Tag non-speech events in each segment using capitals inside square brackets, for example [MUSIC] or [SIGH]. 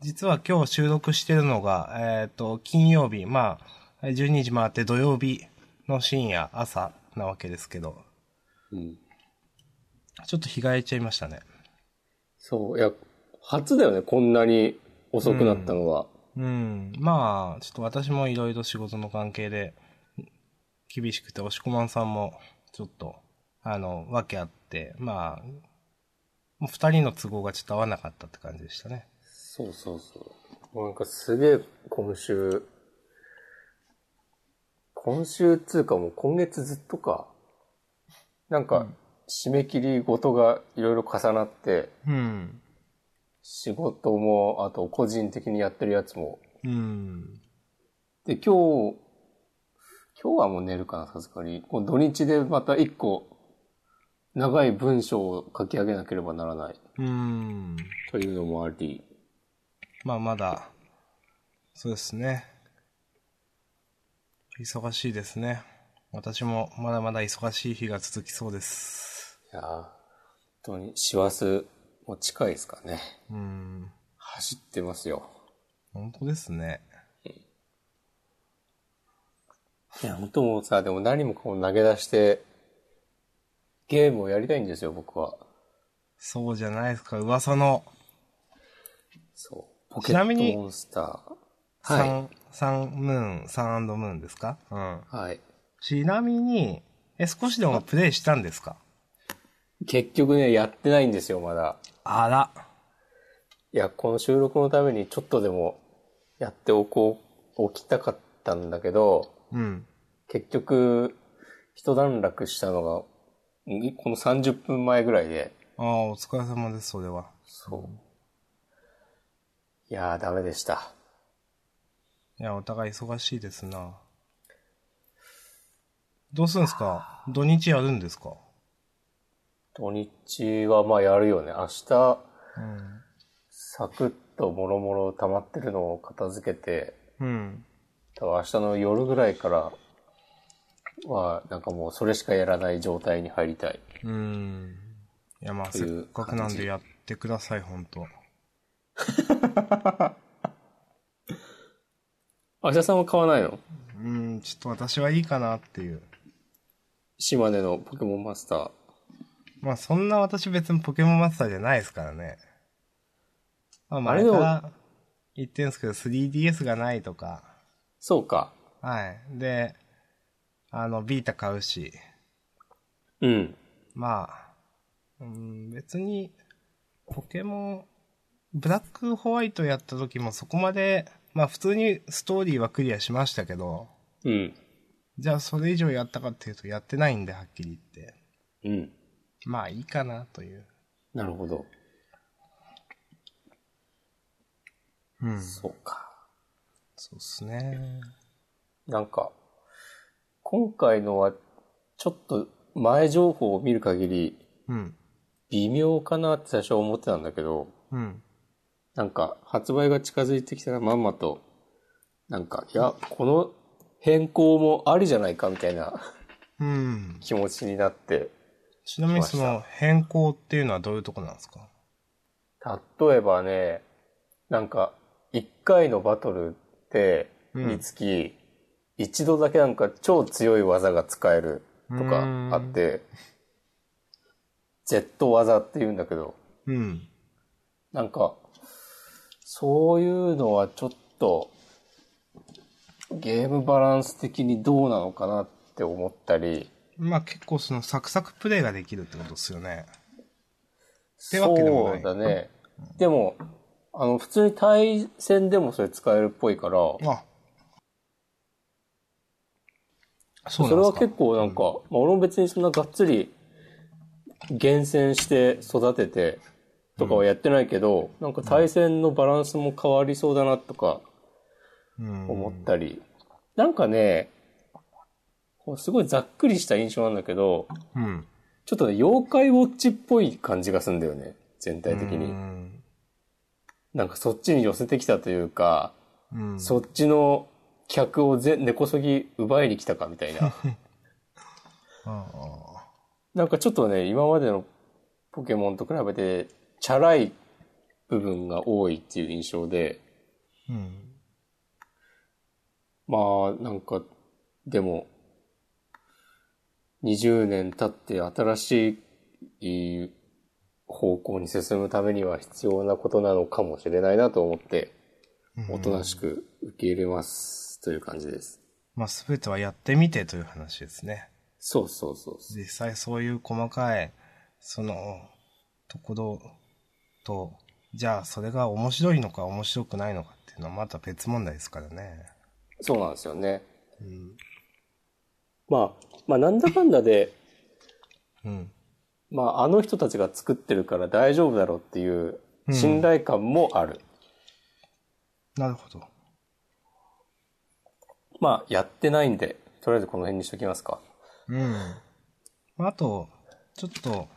実は今日収録してるのが、えっ、と、金曜日、まあ、12時回って土曜日の深夜、朝なわけですけど、うん。ちょっと日が空いちゃいましたね。そう、いや、初だよね、こんなに遅くなったのは。うん。まあ、ちょっと私もいろいろ仕事の関係で、厳しくて、押し込まんさんも、ちょっと、あの、わけあって、まあ、もう二人の都合がちょっと合わなかったって感じでしたね。そうそうそう。なんかすげえ今週、今週っつうかもう今月ずっとか。なんか、締め切りごとがいろいろ重なって、うん。仕事も、あと個人的にやってるやつも。うん。で、今日、今日はもう寝るかな、さすがに。こう土日でまた一個、長い文章を書き上げなければならない。うん。というのもあり。まあ、まだ、そうですね。忙しいですね。私もまだまだ忙しい日が続きそうです。いやー本当に師走も近いですかね。うん。走ってますよ。本当ですね。いや、本当もうさ、でも何もこう投げ出して、ゲームをやりたいんですよ、僕は。そうじゃないですか。噂のそう。ポケちなみにットモンスター。サはい。ン、サンムーン、サンムーンですか？うん。はい。ちなみに、え、少しでもプレイしたんですか？結局ね、やってないんですよ、まだ。あら。いや、この収録のためにちょっとでもやっておこう、おきたかったんだけど、うん。結局、一段落したのが、んこの30分前ぐらいで、ああ、お疲れ様です、それは。そう。いやー、ダメでした。いや、お互い忙しいですな。どうするんですか？土日やるんですか？土日はまあやるよね。明日、うん。サクッともろもろ溜まってるのを片付けて、うん。多分明日の夜ぐらいからは、なんかもうそれしかやらない状態に入りたい。うん。いや、まあ、せっかくなんでやってください、本当 [LAUGHS] 明日さんは買わないの？うん、ちょっと私はいいかなっていう。島根のポケモンマスター。まあ、そんな私別にポケモンマスターじゃないですからね。まあ、前から言ってるんですけど、3DS がないとか。そうか。はい。で、あの、ビータ買うし。うん。まあ、うん、別に、ポケモン、ブラックホワイトやった時もそこまで、まあ普通にストーリーはクリアしましたけど、うん。じゃあそれ以上やったかっていうとやってないんで、はっきり言って。うん。まあいいかなという。なるほど。うん。そうか。そうっすね。なんか、今回のは、ちょっと前情報を見る限り、うん。微妙かなって最初は思ってたんだけど、うん。なんか発売が近づいてきたらまんまと、なんか、いや、この変更もありじゃないかみたいなうん。気持ちになって、ちなみにその変更っていうのはどういうとこなんですか？例えばね、なんか、一回のバトルって、うん。につき、一度だけなんか超強い技が使えるとかあって、Z 技って言うんだけど、うん。なんか、そういうのはちょっと、ゲームバランス的にどうなのかなって思ったり、まあ結構そのサクサクプレイができるってことですよね。ってわけでもないそうだね。でも、あの、普通に対戦でもそれ使えるっぽいから、あ。そうそれは結構なんか、まあ俺も別にそんながっつり厳選して育ててとかはやってないけど、なんか対戦のバランスも変わりそうだなとかうん。思ったり、なんかね、こうすごいざっくりした印象なんだけど、うん。ちょっとね、妖怪ウォッチっぽい感じがするんだよね、全体的うに。ん。なんかそっちに寄せてきたというか、うん。そっちの客をぜ根こそぎ奪いに来たかみたいな。[LAUGHS] あなんかちょっとね、今までのポケモンと比べて、チャラい部分が多いっていう印象で、うん。まあ、なんか、でも、20年経って新しい方向に進むためには必要なことなのかもしれないなと思って、おとなしく受け入れますという感じです。まあ、すべてはやってみてという話ですね。そうそうそうそう。実際そういう細かい、その、ところと、じゃあそれが面白いのか面白くないのかっていうのはまた別問題ですからね。そうなんですよね。うん。まあ、まあなんだかんだで、うん。まああの人たちが作ってるから大丈夫だろうっていう信頼感もある。なるほど。まあやってないんで、とりあえずこの辺にしときますか。うん。まああと、ちょっと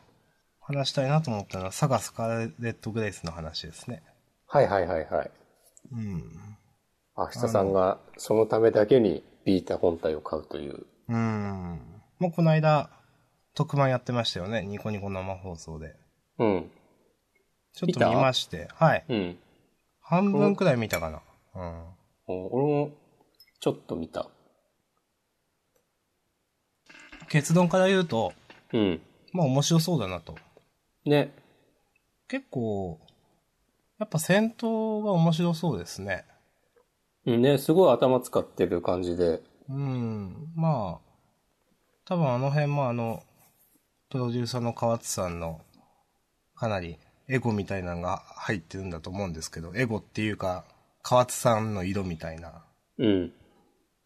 話したいなと思ったのは、サガスカーレット・グレイスの話ですね。はいはいはいはい。うん。明日さんがそのためだけにビータ本体を買うという。うん。もうこの間、特番やってましたよね。ニコニコ生放送で。うん。ちょっと見まして。はい。うん。半分くらい見たかな。うん。俺もちょっと見た。結論から言うと、うん。まあ面白そうだなと。ね。結構、やっぱ戦闘が面白そうですね。うんね、すごい頭使ってる感じで。うん。まあ、多分あの辺もあの、プロデューサーの河津さんの、かなりエゴみたいなのが入ってるんだと思うんですけど、エゴっていうか、河津さんの色みたいな。うん。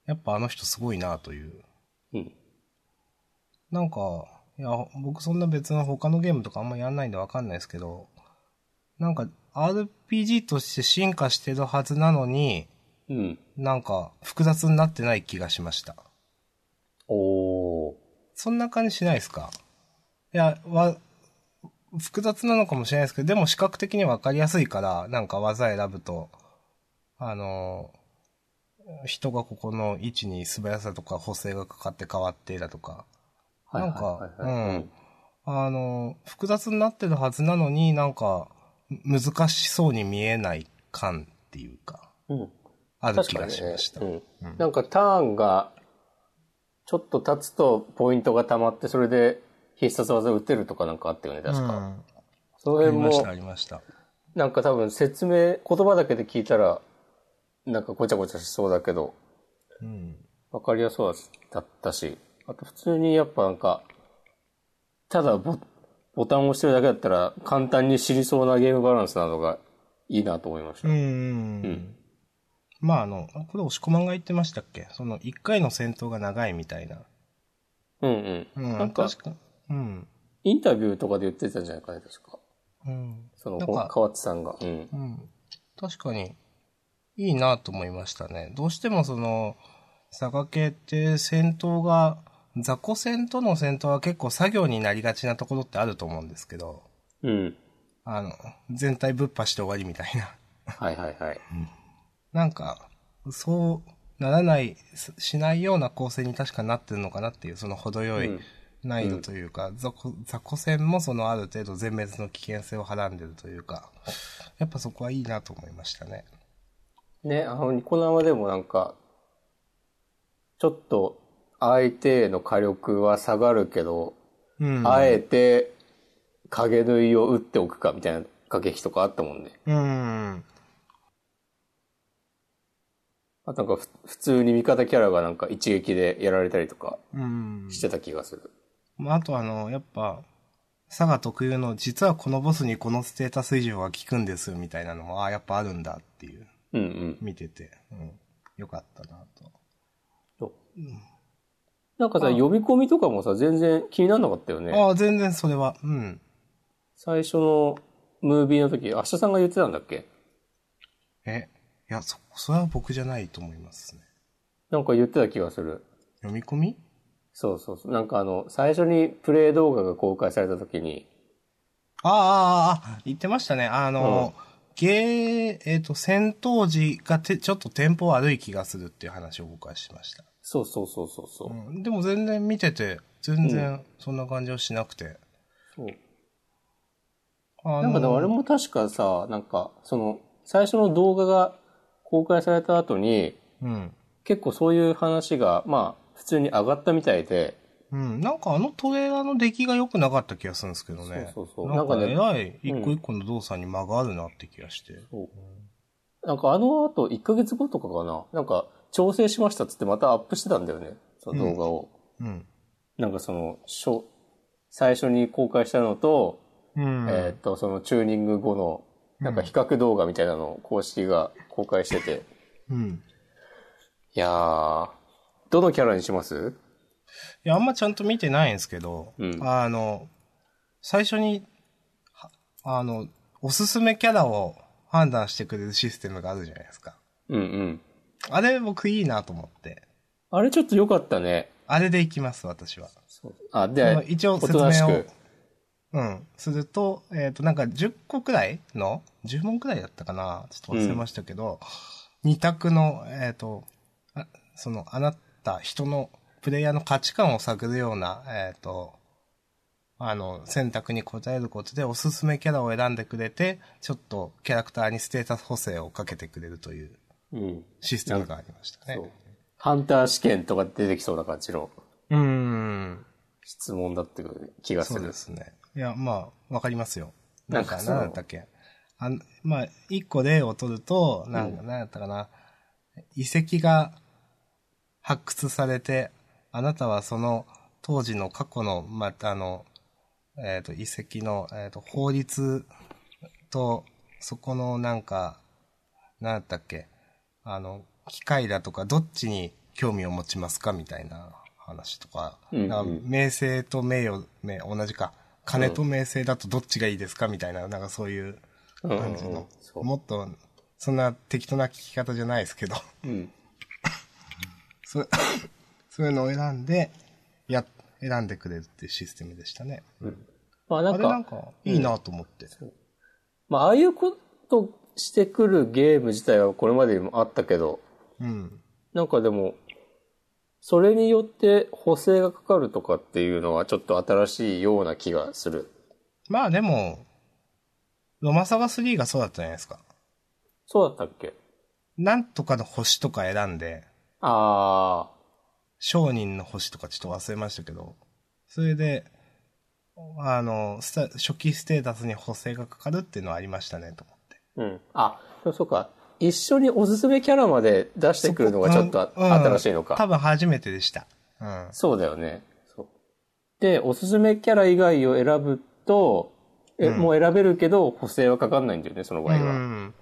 やっぱあの人すごいなという。うん。なんか、いや、僕そんな別の他のゲームとかあんまやんないんでわかんないですけど、なんか RPG として進化してるはずなのに、うん。なんか複雑になってない気がしました。おー。そんな感じしないですか？いや、わ、複雑なのかもしれないですけど、でも視覚的にわかりやすいから、なんか技選ぶと、あの、人がここの位置に素早さとか補正がかかって変わってだとか、なんか、うん。あの、複雑になってるはずなのになんか、難しそうに見えない感っていうか、うん。うん。ある気がしました。。うん。なんかターンが、ちょっと経つとポイントが溜まって、それで必殺技を打てるとかなんかあったよね、確か。うん。その辺もありました、あ、りました。なんか多分説明、言葉だけで聞いたら、なんかごちゃごちゃしそうだけど、うん。わかりやすそうだったし、あと普通にやっぱなんか、ただボボタンを押してるだけだったら簡単に知りそうなゲームバランスなどがいいなと思いました。うん。うんまああの、これ押し込まんが言ってましたっけ？その一回の戦闘が長いみたいな。うんうん。うん。なんか確か、うん。インタビューとかで言ってたんじゃないかね、確か。うん。その、河内さんが。うん。うん。確かに、いいなと思いましたね。どうしてもその、佐賀系って戦闘が、雑魚戦との戦闘は結構作業になりがちなところってあると思うんですけど、うん。あの、全体ぶっ破して終わりみたいな。はいはいはい。なんか、そうならない、ししないような構成に確かなってるのかなっていう、その程よいうん難易度というか、雑魚雑魚戦もそのある程度全滅の危険性をはらんでるというか、やっぱそこはいいなと思いましたね。ね、あの、ニコ生でもなんか、ちょっと相手への火力は下がるけど、うん。あえて影縫いを打っておくかみたいな駆け引きとかあったもんね。うん。あとなんかふ普通に味方キャラがなんか一撃でやられたりとかうん。してた気がする。まあ、あとあの、やっぱ、佐賀特有の、実はこのボスにこのステータス以上は効くんです、みたいなのも、ああ、やっぱあるんだっていう、うんうん。見てて、うん。よかったなと。そうなんかさ、呼び込みとかもさ、全然気にならなかったよね。ああ、全然それは、うん。最初のムービーの時、明日さんが言ってたんだっけ？え、いや、そ、それは僕じゃないと思いますね。なんか言ってた気がする。読み込み？そうそうそう。なんかあの、最初にプレイ動画が公開された時に、ああ、ああ、あ言ってましたね。あの、ゲー、えっ、と、戦闘時がて、ちょっとテンポ悪い気がするっていう話を僕はしました。そうそうそうそうそう。うん、でも全然見てて、全然そんな感じはしなくて。そうあなんかね、あれも確かさ、なんか、その、最初の動画が公開された後に、うん。結構そういう話が、まあ、普通に上がったみたいで、うん。なんかあのトレーラーの出来が良くなかった気がするんですけどね。そうそうそうなんかなん偉い一個一個の動作に間があるなって気がして。なんかあの後、1ヶ月後とかかな、なんか、調整しましたっつってまたアップしてたんだよね、その動画を。うん。なんかその、しょ最初に公開したのと、うん。えーっと、そのチューニング後の、なんか比較動画みたいなのを公式が公開してて、うん。いやー、どのキャラにします？いや、あんまちゃんと見てないんですけど、うんあの、最初に、はあの、おすすめキャラを判断してくれるシステムがあるじゃないですか。うんうん。あれ僕いいなと思って。あれちょっと良かったね。あれでいきます、私は。あ、で、一応お説明をうん、すると、えっ、と、なんか10個くらいの ?10 問くらいだったかなちょっと忘れましたけど、二択の、えっ、とあ、その、あなた、人の、プレイヤーの価値観を探るような、えっ、と、あの、選択に答えることでおすすめキャラを選んでくれて、ちょっとキャラクターにステータス補正をかけてくれるといううん。システムがありましたねそう。。ハンター試験とか出てきそうな感じのうーん。質問だって気がする。そうですね。いや、まあ、わかりますよ。なんか、なんだったっけ？あの、まあ、一個例を取ると、なんか、なんだったかな。遺跡が発掘されて、あなたはその当時の過去の、またあの、えっ、と、遺跡の、えっ、と、法律と、そこのなんか、なんだったっけ？あの、機械だとか、どっちに興味を持ちますかみたいな話とか、うんうんか名声と名誉、名同じか。金と名声だとどっちがいいですかみたいな、なんかそういううんうん感じの。そうもっと、そんな適当な聞き方じゃないですけど、うん。[LAUGHS] そ [LAUGHS] そういうのを選んで、や、選んでくれるっていうシステムでしたね。まあなんか、あれなんか、いいなと思って。まあああいうことしてくるゲーム自体はこれまでにもあったけど、うん。なんかでも、それによって補正がかかるとかっていうのはちょっと新しいような気がする。まあでも、ロマサガ3がそうだったじゃないですか。そうだったっけ？なんとかの星とか選んで、あ商人の星とかちょっと忘れましたけど、それで、あの、初期ステータスに補正がかかるっていうのはありましたね、とうん。あ、そうか。一緒におすすめキャラまで出してくるのがちょっと新しいのか。多分初めてでした。うん。そうだよね。で、おすすめキャラ以外を選ぶと、え、もう選べるけど、補正はかかんないんだよね、その場合うは。ん。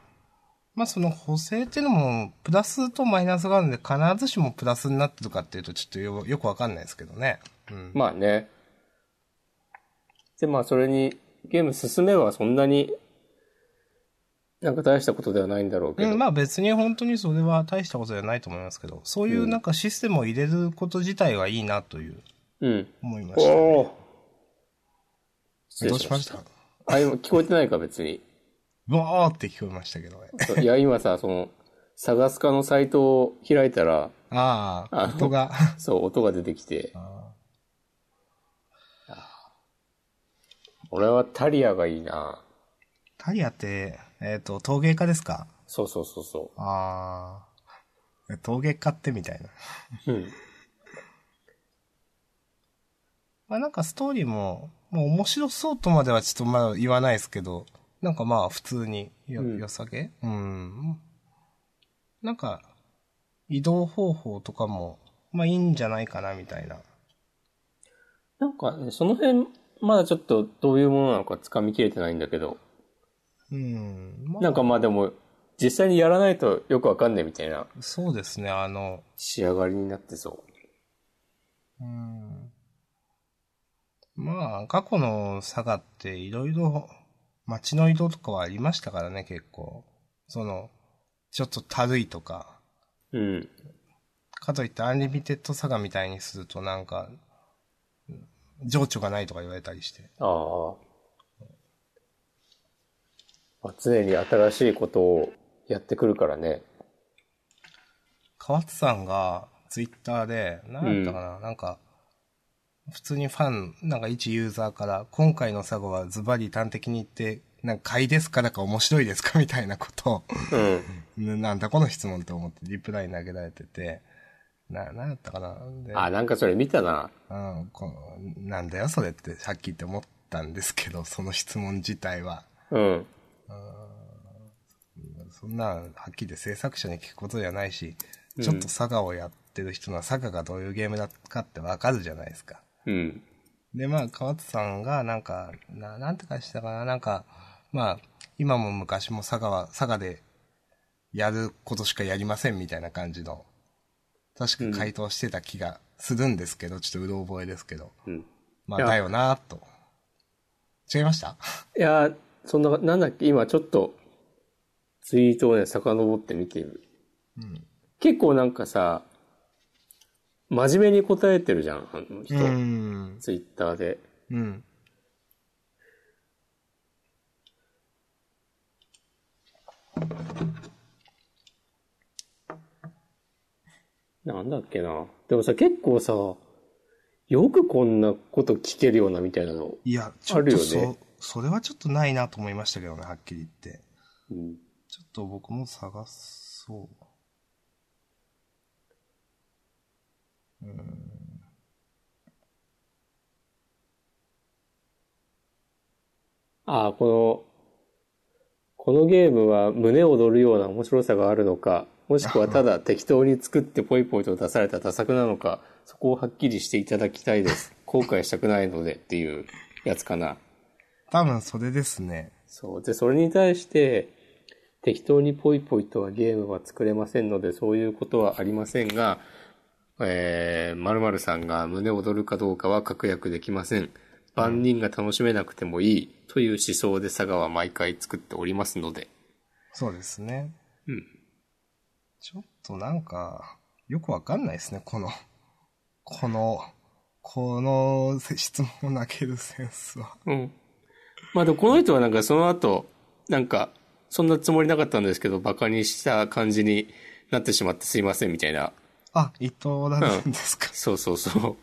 まあその補正っていうのも、プラスとマイナスがあるんで、必ずしもプラスになってるかっていうと、ちょっとよよくわかんないですけどね。うん。まあね。で、まあそれに、ゲーム進めばそんなに、なんか大したことではないんだろうけど。うん、まあ別に本当にそれは大したことじゃないと思いますけど、そういうなんかシステムを入れること自体はいいなという、うん。思いました、ね。おど。うしました？たあ、今聞こえてないか、別に。ボーって聞こえましたけどね。いや、今さ、その、サガスカのサイトを開いたら、ああ、音が。[LAUGHS] そう、音が出てきて、俺はタリアがいいなタリアって、えっ、と、陶芸家ですか？そうそうそうそああ。陶芸家ってみたいな。う。うん。まあなんかストーリーも、もう面白そうとまではちょっとまだ言わないですけど、なんかまあ普通によ、うん良さげ？うん。なんか、移動方法とかも、まあいいんじゃないかなみたいな。なんかね、その辺、まだちょっとどういうものなのか掴みきれてないんだけど、うん。まあ、なんかまあでも、実際にやらないとよくわかんねえみたいなそうですね、あの、仕上がりになってそうん。まあ、過去の佐賀っていろいろ街の移動とかはありましたからね、結構。その、ちょっとたるいとか。う。うん。かといってアンリミテッドサガみたいにするとなんか、情緒がないとか言われたりして。ああ。まあ、常に新しいことをやってくるからね。河津さんがツイッターで、なんだったかな、なんか、普通にファン、なんか一ユーザーから、今回のサガはズバリ端的に言ってなんか買いですか？だか面白いですか？みたいなことを、うん。[LAUGHS] なんだこの質問って思ってリプライ投げられてて、な、なんだったかな？であ、なんかそれ見たな。うん、このなんだよそれってさっき言って思ったんですけど、その質問自体は。うん。そんな、はっきり制作者に聞くことじゃないし、ちょっとサガをやってる人のサガがどういうゲームだかってわかるじゃないですか。うん。で、まあ、川津さんが、なんか、な、なんて返したかな、なんか、まあ、今も昔も佐賀は、佐賀でやることしかやりませんみたいな感じの、確か回答してた気がするんですけど、ちょっとうろ覚えですけど。うん。まあ、だよなと。違いました？[LAUGHS] いや、そんな、なんだっけ、今ちょっと、ツイートをね、遡って見ている。うん。結構なんかさ、真面目に答えてるじゃん、あの人。うん。ツイッターで。うん。なんだっけな。でもさ、結構さ、よくこんなこと聞けるようなみたいなの。いや、ちょっとそ、あるよねそれはちょっとないなと思いましたけどね、はっきり言って。うん。ちょっと僕も探そう。ああ、この、このゲームは胸躍るような面白さがあるのか、もしくはただ適当に作ってポイポイと出された多作なのか、そこをはっきりしていただきたいです。後悔したくないのでっていうやつかな。多分それですね。そう。で、それに対して、適当にポイポイとはゲームは作れませんので、そういうことはありませんが、えー、〇〇さんが胸躍るかどうかは確約できません。万人が楽しめなくてもいいという思想で佐賀は毎回作っておりますので。そうですね。うん。ちょっとなんか、よくわかんないですね、この、この、この質問を投げるセンスは。うん。まあでもこの人はなんかその後、なんか、そんなつもりなかったんですけど、馬鹿にした感じになってしまってすいませんみたいな。あ、伊藤だったんですか。そうそうそう。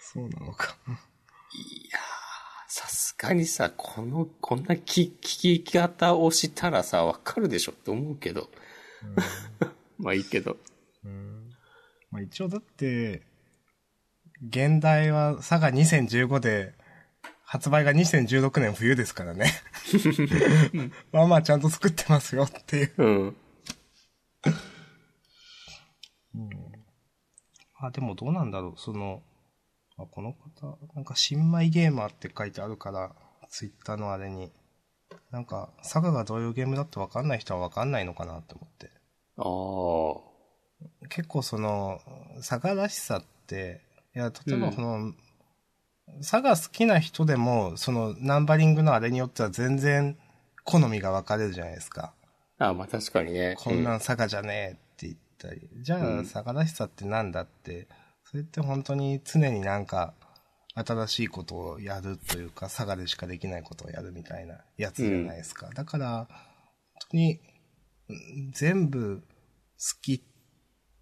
そうなのか。さすがにさ、この、こんな聞聞き方をしたらさ、わかるでしょって思うけど。[LAUGHS] まあいいけど。まあ、一応だって、現代は佐賀2015で、発売が2016年冬ですからね。[LAUGHS] まあまあちゃんと作ってますよっていう。うん。あ、でもどうなんだろう、その、あ、この方、なんか新米ゲーマーって書いてあるから、ツイッターのあれに。なんか、佐賀がどういうゲームだってわかんない人はわかんないのかなって思って。ああ。結構その、佐賀らしさって、いや、例えばこの、佐賀好きな人でも、そのナンバリングのあれによっては全然好みが分かれるじゃないですか。ああ、まあ確かにね。こんなん佐賀じゃねえって言ったり。じゃあ、うん佐賀らしさってなんだって、それって本当に常になんか、新しいことをやるというか、佐賀でしかできないことをやるみたいなやつじゃないですか。だから、本当に、うん全部好きっ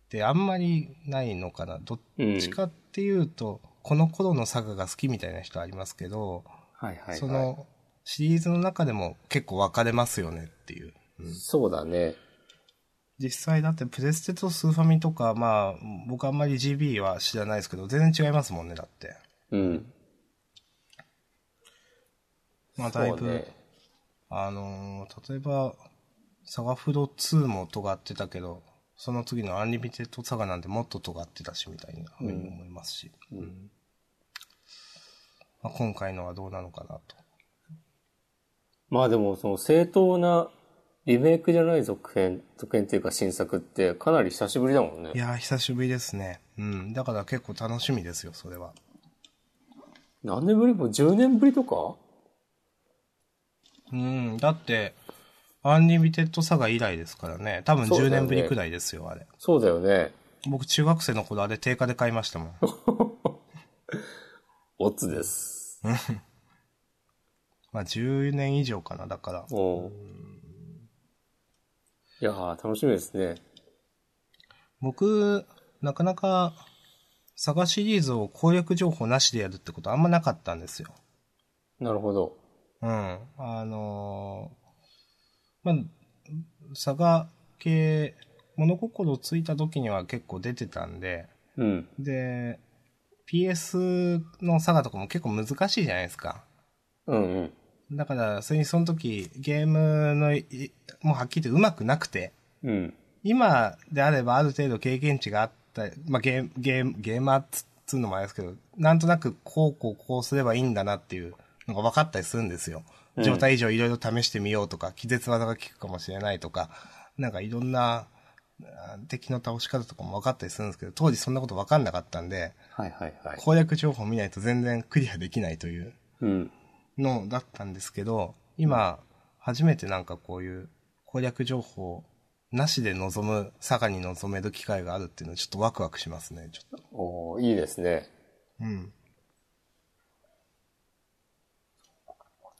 てあんまりないのかな。どっうん。ちかっていうと、この頃の佐賀が好きみたいな人ありますけど、はいはい、はい。その、シリーズの中でも結構分かれますよねっていう。そうだね。実際だってプレステとスーファミとか、まあ、僕あんまり GB は知らないですけど、全然違いますもんね、だって。うん。まあ、だいぶ、ね。あのー例えば、サガフロ2も尖ってたけど、その次のアンリミテッドサガなんてもっと尖ってたし、みたいなふうに思いますし。うんまあ、今回のはどうなのかなと。まあでも、その正当なリメイクじゃない続編、続編っていうか新作ってかなり久しぶりだもんねい。やー、久しぶりですね。うん。だから結構楽しみですよ、それは。何年ぶり？もう10年ぶりとか？うん。だって、アンリミテッドサガ以来ですからね。多分10そうだよね年ぶりくらいですよ、あれ。そうだよね。僕中学生の頃あれ定価で買いましたもん。[LAUGHS] オツです。[LAUGHS] まあ10年以上かな、だから。おういやー、楽しみですね。僕、なかなか、サガシリーズを攻略情報なしでやるってことあんまなかったんですよ。なるほど。うん。あのーまあ、佐賀系、物心ついた時には結構出てたんで、うん。で、PS の佐賀とかも結構難しいじゃないですか。うんうん。だから、それにその時、ゲームのい、もうはっきり言って上手くなくて、うん。今であればある程度経験値があった、まあ、ゲーム、ゲーム、ゲーマーっつつうのもあれですけど、なんとなくこうこうこうすればいいんだなっていうのが分かったりするんですよ。うん状態以上いろいろ試してみようとか、気絶技が効くかもしれないとか、なんかいろんなあ敵の倒し方とかも分かったりするんですけど、当時そんなこと分かんなかったんで、はいはいはい。攻略情報を見ないと全然クリアできないといううん。のだったんですけど、今、初めてなんかこういう攻略情報なしで臨む、佐賀に臨める機会があるっていうのはちょっとワクワクしますね、ちょっと。おーいいですね。うん。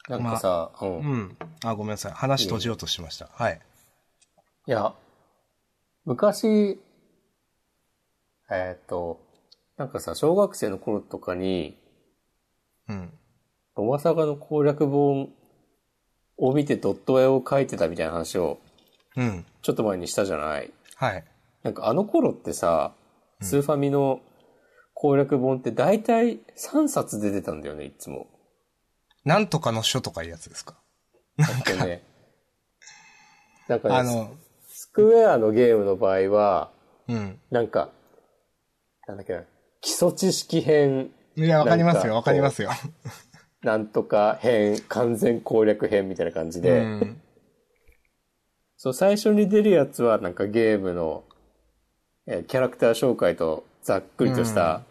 なんかさ、うん。いうん。あ、ごめんなさい。話閉じようとしました。はい。や、昔、えっ、と、なんかさ、小学生の頃とかに、うん。ロマサガの攻略本を見てドット絵を描いてたみたいな話をうん。ちょっと前にしたじゃない？はい。なんかあの頃ってさ、スーファミの攻略本って大体3冊出てたんだよね、いつも。なんとかの書とかいうやつですか？なんかね。なんかね、あの、スクエアのゲームの場合は、うん。なんか、なんだっけな、基礎知識編、いや、わかりますよ、わかりますよ。[LAUGHS] なんとか編、完全攻略編みたいな感じうで、ん。そう、最初に出るやつはなんかゲームの、えーキャラクター紹介とざっくりとした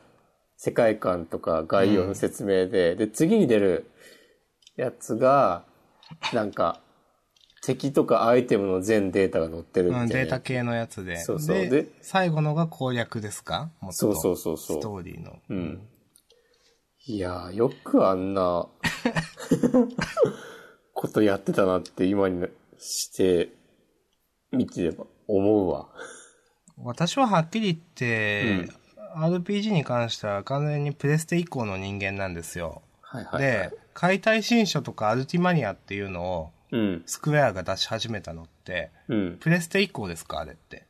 世界観とか概要の説明で、で、次に出るやつが、なんか、敵とかアイテムの全データが載ってるみたうん、いな。データ系のやつで。そうそうでで最後のが攻略ですか？もっとそうそうそうそうストーリーの。うん。いやー、よくあんな、[LAUGHS] ことやってたなって今にして、見てれば思うわ。私ははっきり言って、RPG に関しては完全にプレステ以降の人間なんですよ。はいはい、はい。で、解体新書とかアルティマニアっていうのをうん。スクエアが出し始めたのって、うん。プレステ以降ですかあれって。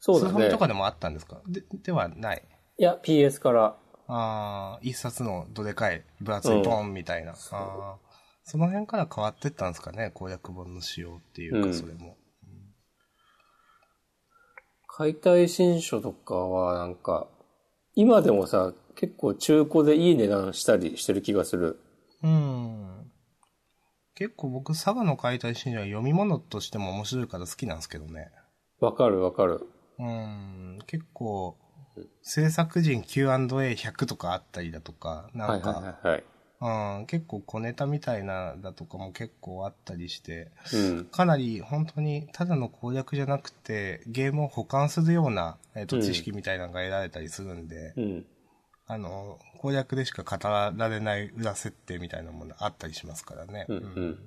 そうだねスーファミと。かでもあったんですか？で、ではない。いや、PS から。ああ、一冊のどでかい分厚いポンみたいな。ああ、その辺から変わってったんですかね？攻略本の仕様っていうか、うんそれも。解体新書とかはなんか、今でもさ、結構中古でいい値段したりしてる気がする。うん。結構僕、佐賀の解体新書は読み物としても面白いから好きなんですけどね。わかるわかる。うん。結構、制作人 Q&A100 とかあったりだとか、なはいんか、はいはいはい。うん、結構小ネタみたいなだとかも結構あったりして、うん。かなり本当にただの攻略じゃなくて、ゲームを保管するような、えっとうん知識みたいなのが得られたりするんで、うん。あの、攻略でしか語られない裏設定みたいなものあったりしますからね。うん。うん。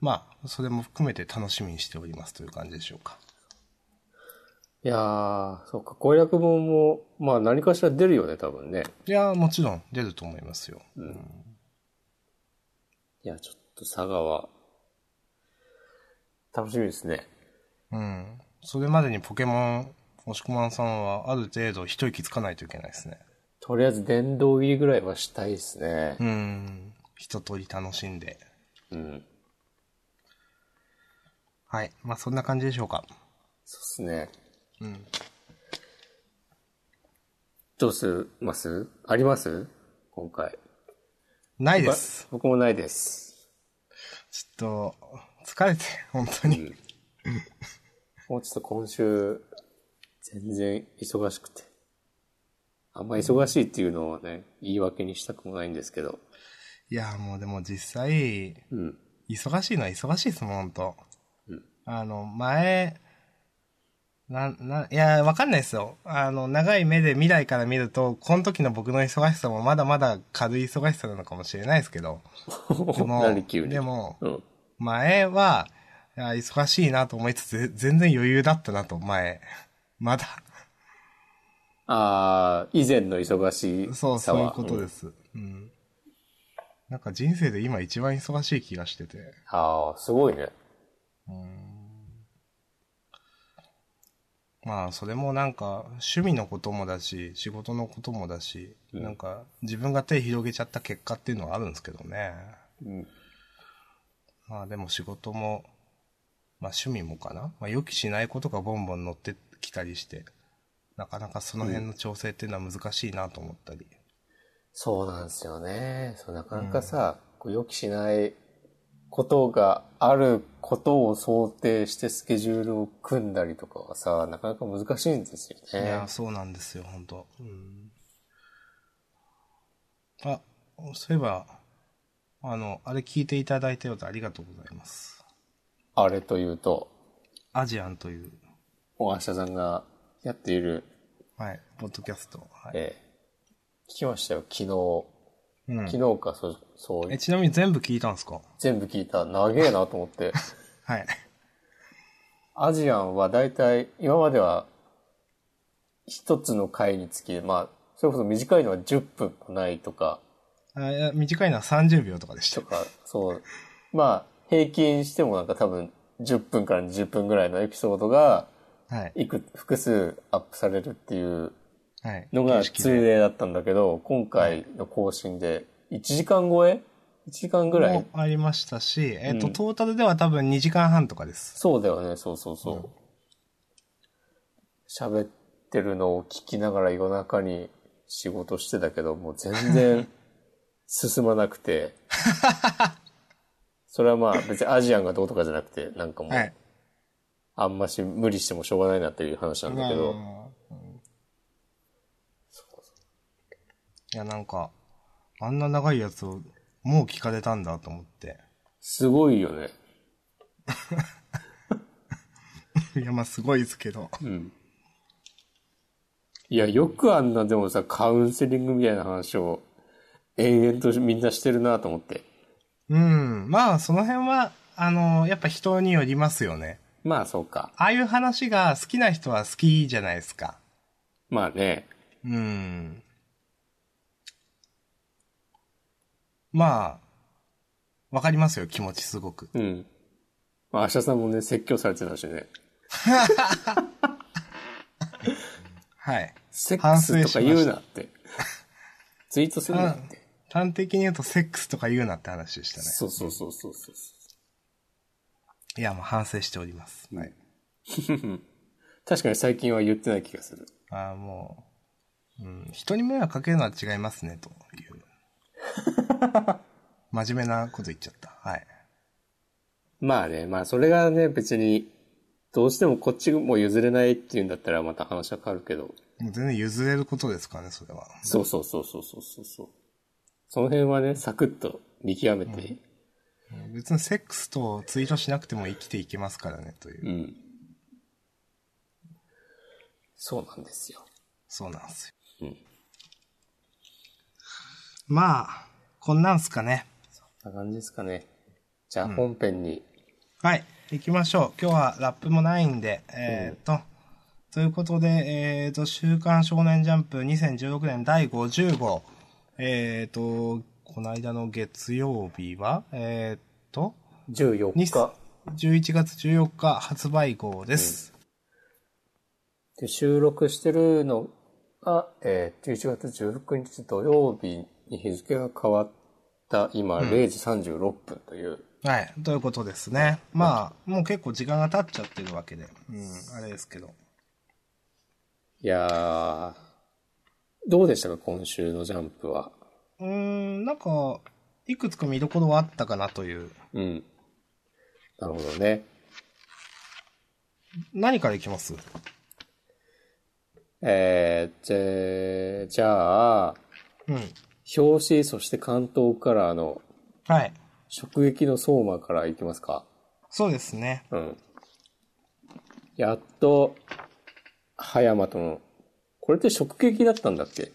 まあ、それも含めて楽しみにしておりますという感じでしょうか。いやー、そっか、攻略本も、まあ何かしら出るよね、多分ね。いやー、もちろん出ると思いますよ。いや、ちょっと佐賀は、楽しみですね。うん。それまでにポケモン、押し込まんさんはある程度一息つかないといけないですね。とりあえず殿堂入りぐらいはしたいですね。うん。一通り楽しんで。うん。はい。まあ、そんな感じでしょうか。そうっすね。うん。どうすます？あります？今回。ないです。僕もないです。ちょっと、疲れて、本当に。もうちょっと今週、全然忙しくて。あんま忙しいっていうのはね、言い訳にしたくもないんですけど。いや、もうでも実際、うん。忙しいのは忙しいですもん、本当うんあの、前、な、な、いや、わかんないですよ。あの、長い目で未来から見ると、この時の僕の忙しさもまだまだ軽い忙しさなのかもしれないですけど。[LAUGHS] でも。でも、うん。前は、忙しいなと思いつつ、ぜ全然余裕だったなと、前。まだ。ああ、以前の忙しそう。そういうことです。うん。なんか人生で今一番忙しい気がしてて。ああ、すごいね。まあ、それもなんか、趣味のこともだし、仕事のこともだし、うんなんか、自分が手広げちゃった結果っていうのはあるんですけどね。うん。まあでも仕事も、まあ趣味もかな。まあ予期しないことがボンボン乗ってきたりして、なかなかその辺の調整っていうのは難しいなと思ったり。そうなんですよね。そうなかなかさ、こう予期しないことがあることを想定してスケジュールを組んだりとかはさ、なかなか難しいんですよねいや、。そうなんですよ、本当うん。あ、そういえば、あの、あれ聞いていただいたようでありがとうございます。あれというと、アジアンという、大橋さんがやっている、はい、ポッドキャスト。はい。えー聞きましたよ、昨日。うん昨日か、そう、そうえ、ちなみに全部聞いたんですか？全部聞いた。長えなと思って。[LAUGHS] はい。アジアンは大体、今までは、一つの回につき、まあ、それこそ短いのは10分もないとか、あいや短いのは30秒とかでしたと。か、そう。まあ、平均してもなんか多分、10分から20分ぐらいのエピソードが、はい。いく、複数アップされるっていうはい。のが通例だったんだけど、今回の更新で、1時間超え ?1 時間ぐらい？もありましたし、えっ、と、うんトータルでは多分2時間半とかです。そうだよね、そうそうそう。喋、ってるのを聞きながら夜中に仕事してたけど、もう全然 [LAUGHS] 進まなくて。それはまあ別にアジアンがどうとかじゃなくて、なんかもう、はい。あんまし無理してもしょうがないなっていう話なんだけど、うんいや、なんか、あんな長いやつをもう聞かれたんだと思って。すごいよね。[LAUGHS] いや、まあすごいですけど。うん。いや、よくあんなでもさ、カウンセリングみたいな話を延々とみんなしてるなと思って。うん。まあ、その辺は、あの、やっぱ人によりますよね。まあそうか。ああいう話が好きな人は好きじゃないですか。まあね。うん。まあ、わかりますよ、気持ちすごく。うん。まあ、明日さんもね、説教されてたしね。はい。セックスとか言うなって。ツイートするなって。端的に言うとセックスとか言うなって話でしたね。そうそうそうそうそう。いや、もう反省しております。はい。[LAUGHS] 確かに最近は言ってない気がする。ああ、もう、うん、人に迷惑かけるのは違いますね、という。[LAUGHS] 真面目なこと言っちゃった。はい。まあね、まあそれがね、別に、どうしてもこっちも譲れないっていうんだったらまた話は変わるけど。もう全然譲れることですからね、それは。そうそうそうそうそうそうそう。その辺はね、サクッと見極めて、別にセックスとツイートしなくても生きていけますからね、という。うん。そうなんですよ。そうなんですよ。うん。まあ、こんなんすかね。こんな感じですかね。じゃあ本編に、はい、行きましょう。今日はラップもないんで、えーっと、ということで、えーっと、週刊少年ジャンプ2016年第50号。えーっと、この間の月曜日は、えーっと、14に日。11月14日発売号です。で収録してるのが、えー、11月16日土曜日に日付が変わった今、0時36分という。はい、ということですね。まあ、もう結構時間が経っちゃってるわけで、うん、あれですけど。いやー、どうでしたか今週のジャンプは？うーん、なんか、いくつか見どころはあったかなという。うん。なるほどね。何からいきます？えー、じゃじゃあ、うん。表紙、そして関東カラーのはい。直撃の相馬からいきますか。そうですね。うん。やっと、葉山との、これって直撃だったんだっけ？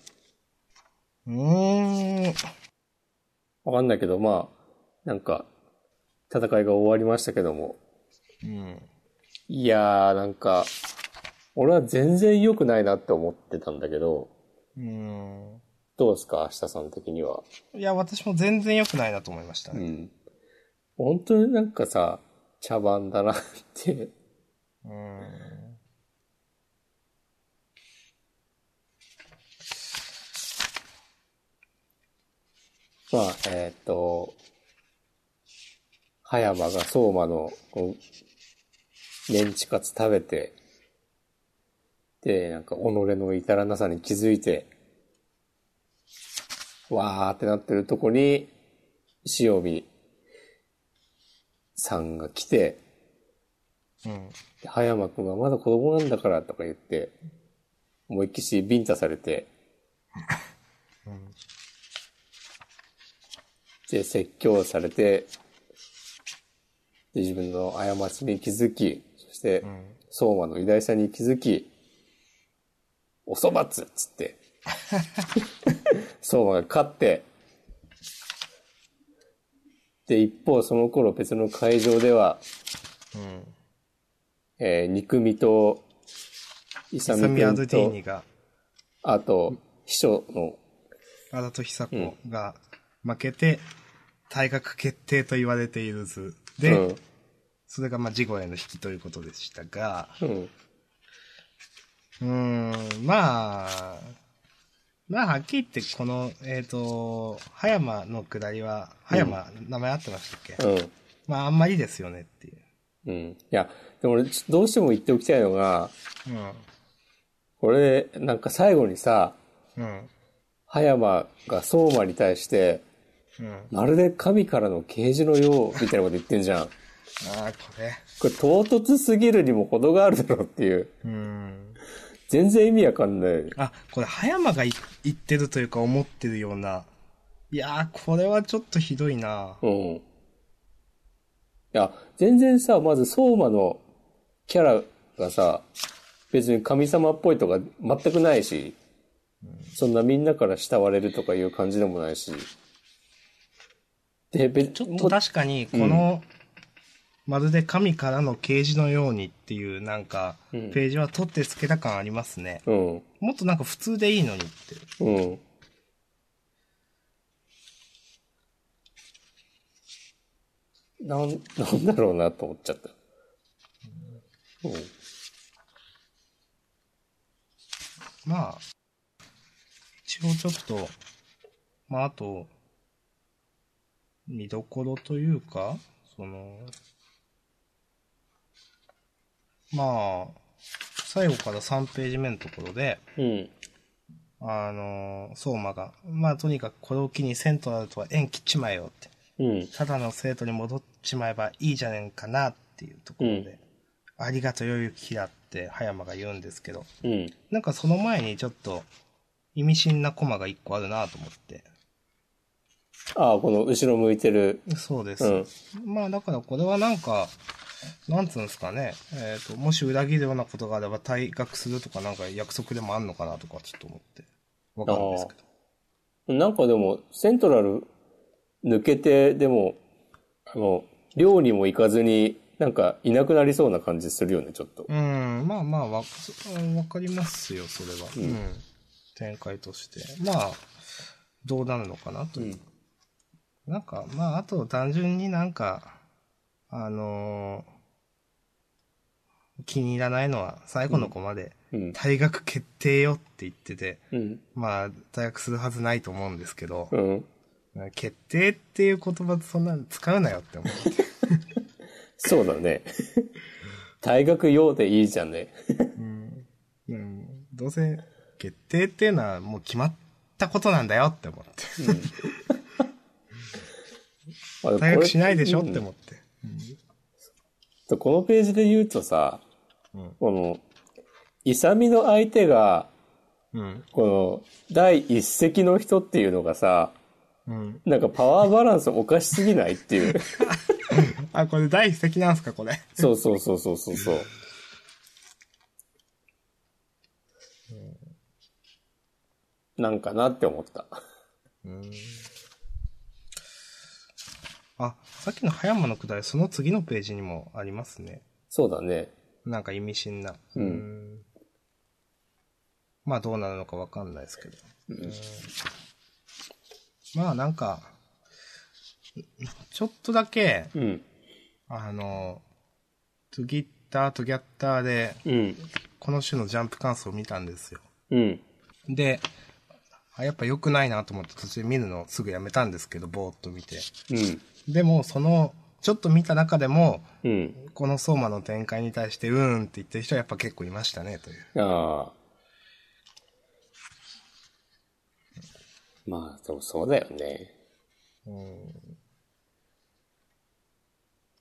うーん。わかんないけど、まあ、なんか、戦いが終わりましたけども。うん。いやー、なんか、俺は全然良くないなって思ってたんだけど、うん。どうですか？明日さん的には。いや、私も全然良くないなと思いましたね。うん。本当になんかさ、茶番だなって。うん。まあ、えーっと、葉山が相馬のこうメンチカツ食べて、で、なんか己の至らなさに気づいて、わーってなってるとこに、塩見さんが来て、うん。で葉山くんはまだ子供なんだからとか言って、思いっきしビンタされて、で、説教されて、で、自分の過ちに気づき、そして、相馬の偉大さに気づき、おそばっつっつって、相馬が勝って、で、一方その頃別の会場では、うん。えー、肉味と、イサミアドディーニ、が、あと、秘書の、アダトヒサコが負けて、退学決定と言われている図。で、うん、それがまあ事後への引きということでしたが、うん、うーん、まあ、まあ、はっきり言って、この、えっ、と、葉山の下りは、葉山、名前合ってましたっけ、うん。まあ、あんまりですよねっていう。うん。いや、でも俺、どうしても言っておきたいのが、うん。これ、なんか最後にさ、うん。葉山が相馬に対して、うん。まるで神からの啓示のよう、みたいなこと言ってんじゃん。ああ、これ。これ唐突すぎるにも程があるだろうっていう。うん。全然意味わかんない。あ、これ、葉山がい言ってるというか思ってるような。いやー、これはちょっとひどいな。うん。いや、全然さ、まず相馬のキャラがさ、別に神様っぽいとか全くないし、そんなみんなから慕われるとかいう感じでもないし。で、別ちょっと確かに、この、まるで神からの啓示のようにっていう、なんか、うんページは取ってつけた感ありますね。うん。もっとなんか普通でいいのにって。うん。なん、なんだろうなと思っちゃった。うん。まあ、一応ちょっと、まああと、見どころというか、その、まあ、最後から3ページ目のところで、うん。あの、相馬が、まあとにかくこれを機にセントラルとは縁切っちまえよって。うん。ただの生徒に戻っちまえばいいじゃねんかなっていうところで、うんありがとよゆきだって葉山が言うんですけど、うん。なんかその前にちょっと意味深なコマが一個あるなと思って。ああ、この後ろ向いてる。そうです。うん。まあだからこれはなんか、なんつうんですかね。えっ、と、もし裏切るようなことがあれば退学するとかなんか約束でもあんのかなとかちょっと思って。わかるんですけど。なんかでも、セントラル抜けて、でも、あの、寮にも行かずに、なんかいなくなりそうな感じするよね、ちょっと。うん、まあまあわ、わかりますよ、それは。ううんん。展開として。まあ、どうなるのかなという。なんか、まあ、あと単純になんか、あのー気に入らないのは最後のコマで、うん。退学決定よって言ってて、うん。まあ、退学するはずないと思うんですけど、うん。決定っていう言葉そんなの使うなよって思って。[LAUGHS] そうだね。大学用でいいじゃんね。うん、どうせ、決定っていうのはもう決まったことなんだよって思って。退退学しないでしょって思って。このページで言うとさ、うんこの、イサミの相手が、うん。この、第一席の人っていうのがさ、うん。なんかパワーバランスおかしすぎないっていう。[LAUGHS] あ、これ第一席なんすか、これ？そうそうそうそうそうそう。なんかなって思った。あ、さっきの葉山のくだり、その次のページにもありますね。そうだね。なんか意味深な。うんんまあどうなるのかわかんないですけど。まあなんか、ちょっとだけ、うん。あの、トゥギッターとギャッターで、うん。この種のジャンプ感想を見たんですよ。うん。で、あやっぱ良くないなと思って途中で見るのすぐやめたんですけど、ぼーっと見て。うん。でも、その、ちょっと見た中でも、うん。この相馬の展開に対して、うーんって言ってる人はやっぱ結構いましたね、という。ああ。まあ、でもそうだよね。うん。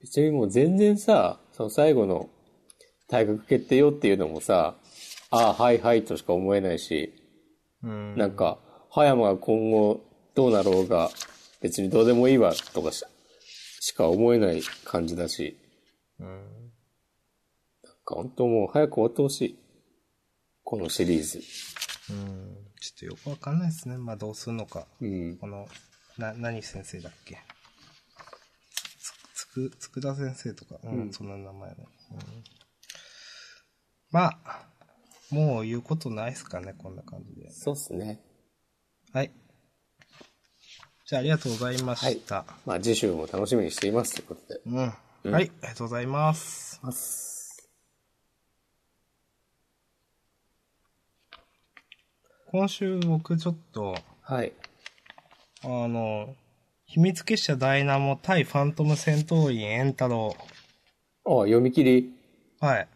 別にもう全然さ、その最後の大学決定よっていうのもさ、ああ、はいはいとしか思えないし、うん。なんか、葉山が今後どうなろうが別にどうでもいいわとかししか思えない感じだし、うん。なんか本当もう早く終わってほしい。このシリーズ。うん。ちょっとよくわかんないですね。まあどうするのか。うん。この、な、何先生だっけ？つ、つく、つくだ先生とか、うん、うんそんな名前ね。うん、まあ、もう言うことないですかね、こんな感じで。そうっすね。はい。じゃあありがとうございました。まあ次週も楽しみにしていますということで。うん。うんはい、ありがとうございます。ます。今週僕ちょっと、はい。あの、秘密結社ダイナモ対ファントム戦闘員エンタロああ、読み切り。ウ。はい。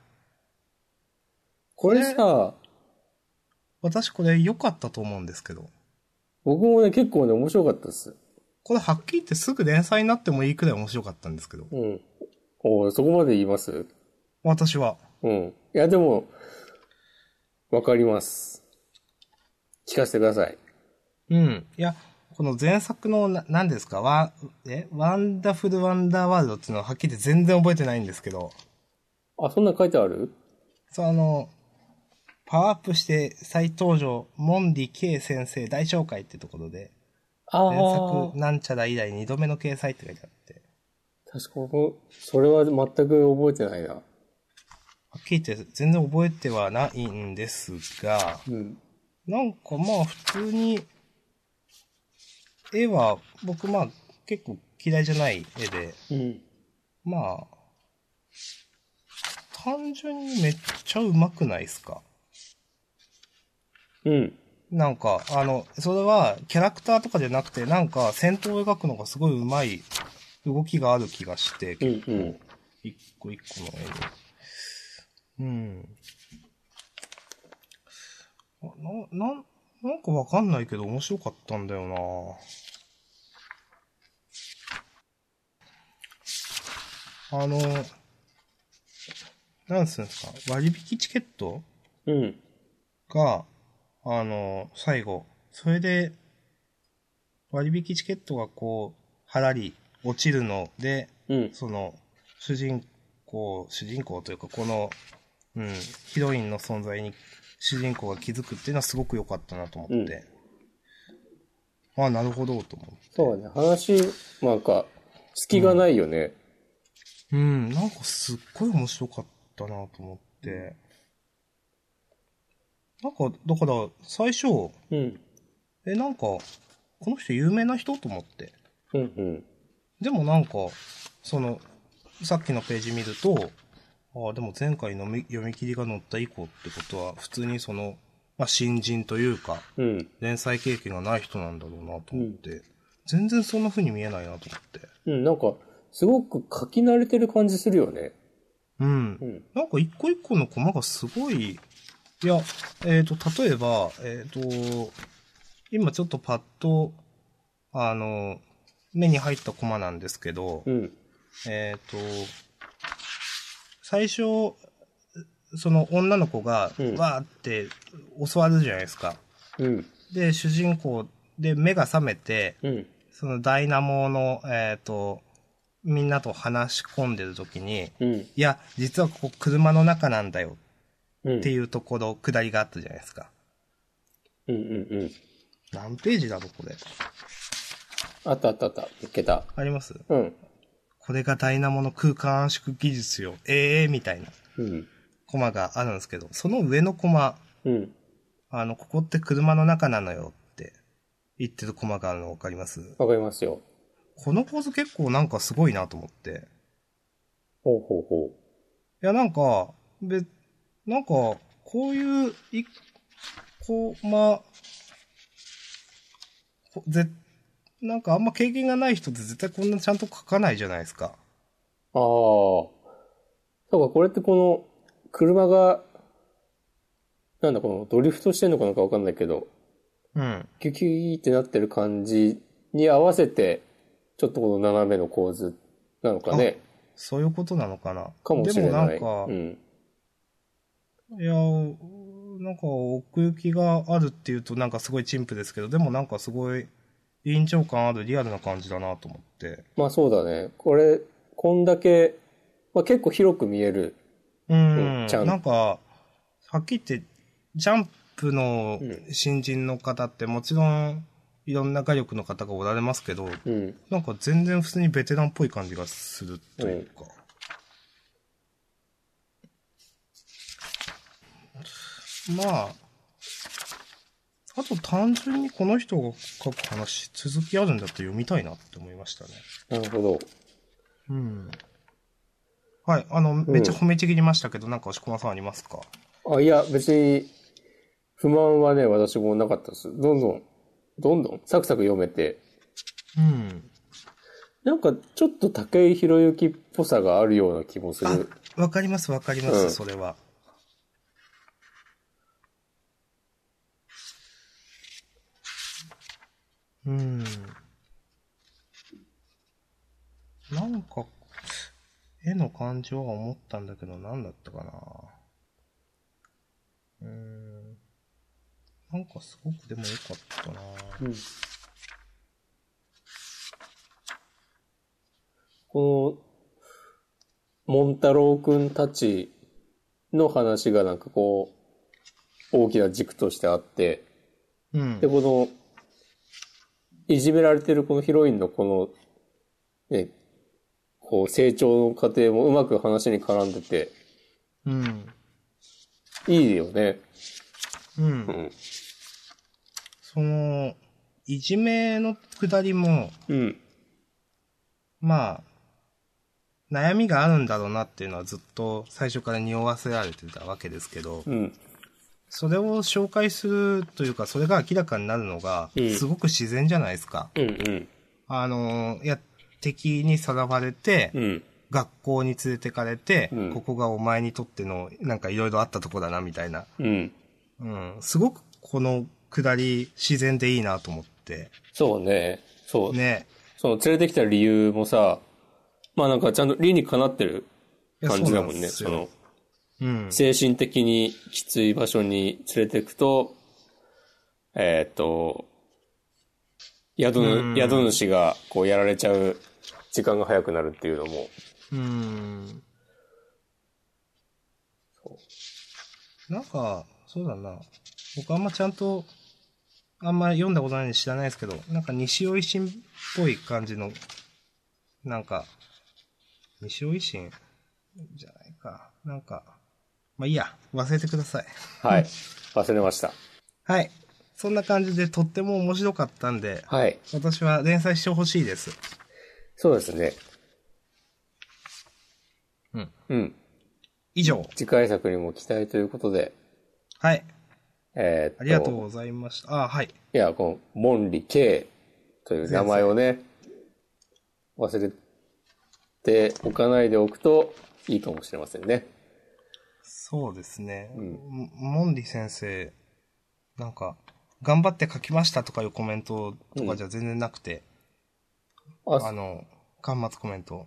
これさ、私これ良かったと思うんですけど。僕もね、結構ね、面白かったっす。これはっきり言ってすぐ連載になってもいいくらい面白かったんですけど。うん。おそこまで言います？私は。うん。いや、でも、わかります。聞かせてください。うん。いや、この前作のな、何ですか？ワン、え？ワンダフルワンダーワールドっていうのははっきり言って全然覚えてないんですけど。あ、そんなん書いてある？そう、あの、パワーアップして再登場、モンディ K 先生大紹介ってところで、あ前作なんちゃら以来2度目の掲載って書いてあって、確か僕、それは全く覚えてないな。はっきり言って全然覚えてはないんですが、うん。なんかまあ普通に、絵は僕まあ結構嫌いじゃない絵で、うん。まあ、単純にめっちゃ上手くないですか？うん。なんか、あの、それはキャラクターとかじゃなくて、なんか戦闘を描くのがすごい上手い動きがある気がして、うん結構、うん一個一個の絵で。うん。あな、なん、なんかわかんないけど面白かったんだよなあの、なんつうんですか、割引チケット？うん。が、あの、最後、それで、割引チケットがこう、はらり落ちるので、うん。その、主人公、主人公というか、この、うん、ヒロインの存在に主人公が気づくっていうのはすごく良かったなと思って。ああ、なるほど、と思って。そうだね。話、なんか、隙がないよね。うん、なんかすっごい面白かったなと思って。なんか、だから、最初、うん。え、なんか、この人有名な人と思って。うん。うん。でもなんか、その、さっきのページ見ると、ああ、でも前回のみ読み切りが載った以降ってことは、普通にその、まあ、新人というか、うん。連載経験がない人なんだろうなと思って、全然そんな風に見えないなと思って。うん。なんか、すごく書き慣れてる感じするよね。うん。うん。なんか一個一個のコマがすごい、いや、えっ、と、例えば、えっ、と、今ちょっとパッと、あの、目に入ったコマなんですけど、うん。えっ、と、最初、その女の子が、うんわーって襲われるじゃないですか。うん。で、主人公で目が覚めて、うん。そのダイナモの、えっ、と、みんなと話し込んでる時に、うん。いや、実はここ車の中なんだようん。っていうところ、下りがあったじゃないですか。うんうんうん。何ページだろ、これ。あったあったあった。見っけた。あります？うん。これがダイナモの空間圧縮技術よ。ええー、みたいなうん。コマがあるんですけど、その上のコマ、うん。あの、ここって車の中なのよって言ってるコマがあるのわかります？わかりますよ。この構図結構なんかすごいなと思って。ほうほうほいや、なんか、べ、なんか、こういう、い、こう、まぜ、なんかあんま経験がない人って絶対こんなちゃんと書かないじゃないですか。う。ああ。そうか、これってこの、車が、なんだ、このドリフトしてんのかなんかわかんないけど、うん。キュキューってなってる感じに合わせて、ちょっとこの斜めの構図なのかね。そういうことなのかな。かもしれない。でもなんか、うん。いや、なんか奥行きがあるっていうとなんかすごい陳腐ですけど、でもなんかすごい臨場感あるリアルな感じだなと思って。まあそうだね。これ、こんだけ、まあ結構広く見える。うん。ちゃんなんか、はっきり言って、ジャンプのうん新人の方ってもちろんいろんな画力の方がおられますけど、うん。なんか全然普通にベテランっぽい感じがするというか。まあ、あと単純にこの人が書く話、続きあるんだって読みたいなって思いましたね。なるほど。うん。はい、あの、めっちゃ褒めちぎりましたけど、なんか押し込まさんありますか？あ、いや、別に、不満はね、私もなかったです。どんどん、どんどん、サクサク読めて、うん。なんか、ちょっと武井宏之っぽさがあるような気もすある。、わかりますわかります、うんそれは。うん。なんか、絵の感じは思ったんだけど、なんだったかな。うん。なんかすごくでも良かったな。うんこの、モンタロウくんたちの話がなんかこう、大きな軸としてあって、うんで、。この、いじめられてるこのヒロインのこの、ね、こう成長の過程もうまく話に絡んでて、うん。いいよね。うんう。ん。その、いじめのくだりも、うん。まあ、悩みがあるんだろうなっていうのはずっと最初から匂わせられてたわけですけど、うん。それを紹介するというか、それが明らかになるのがうん、すごく自然じゃないですか。うん。うん。あの、いや、敵にさらわれて、うん。学校に連れてかれて、うんここがお前にとっての、なんかいろいろあったとこだな、みたいな。うん。うん。すごくこのくだり、自然でいいなと思って。そうね。そう。ね。その連れてきた理由もさ、まあなんかちゃんと理にかなってる感じだもんね。その、うん。精神的にきつい場所に連れてくと、えーっと、宿うんぬ、宿主がこうやられちゃう時間が早くなるっていうのも、うん。なんか、そうだな。僕あんまちゃんと、あんま読んだことないんで知らないですけど、なんか西尾維新っぽい感じの、なんか、西尾維新じゃないか。なんか、まあいいや、忘れてください。はい。忘れました。はい。そんな感じでとっても面白かったんで、はい。私は連載してほしいです。そうですね。うん。うん。以上。次回作にも期待ということで、はい。えーっと、ありがとうございました。あ、はい。いや、この、モンリ K という名前をね、忘れておかないでおくといいかもしれませんね。そうですね。うんモンリ先生、なんか、頑張って書きましたとかいうコメントとかじゃ全然なくて、あ、あの、端末コメント。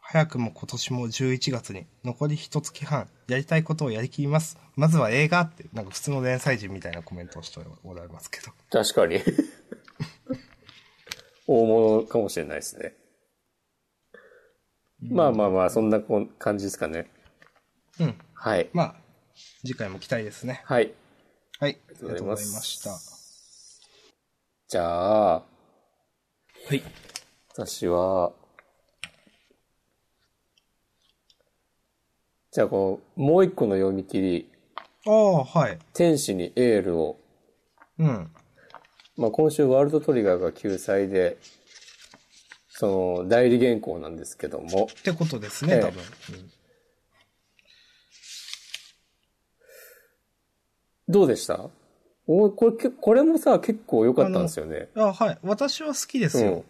早くも今年も11月に、残り一月半、やりたいことをやりきります。まずは映画って、なんか普通の連載人みたいなコメントをしておられますけど。確かに。[LAUGHS] 大物かもしれないですね。まあまあまあ、そんな感じですかね。うん。はい。まあ、次回も期待ですね。はい。はい。ありがとうございました。じゃあ、はい。私は、じゃあこの、もう一個の読み切り、ああ、はい。天使にエールを、うん。まあ今週ワールドトリガーが救済で、その代理原稿なんですけども、ってことですね、ええ多分。どうでした？おこれけ、これもさ、結構良かったんですよね。うんあ、はい。私は好きですよ。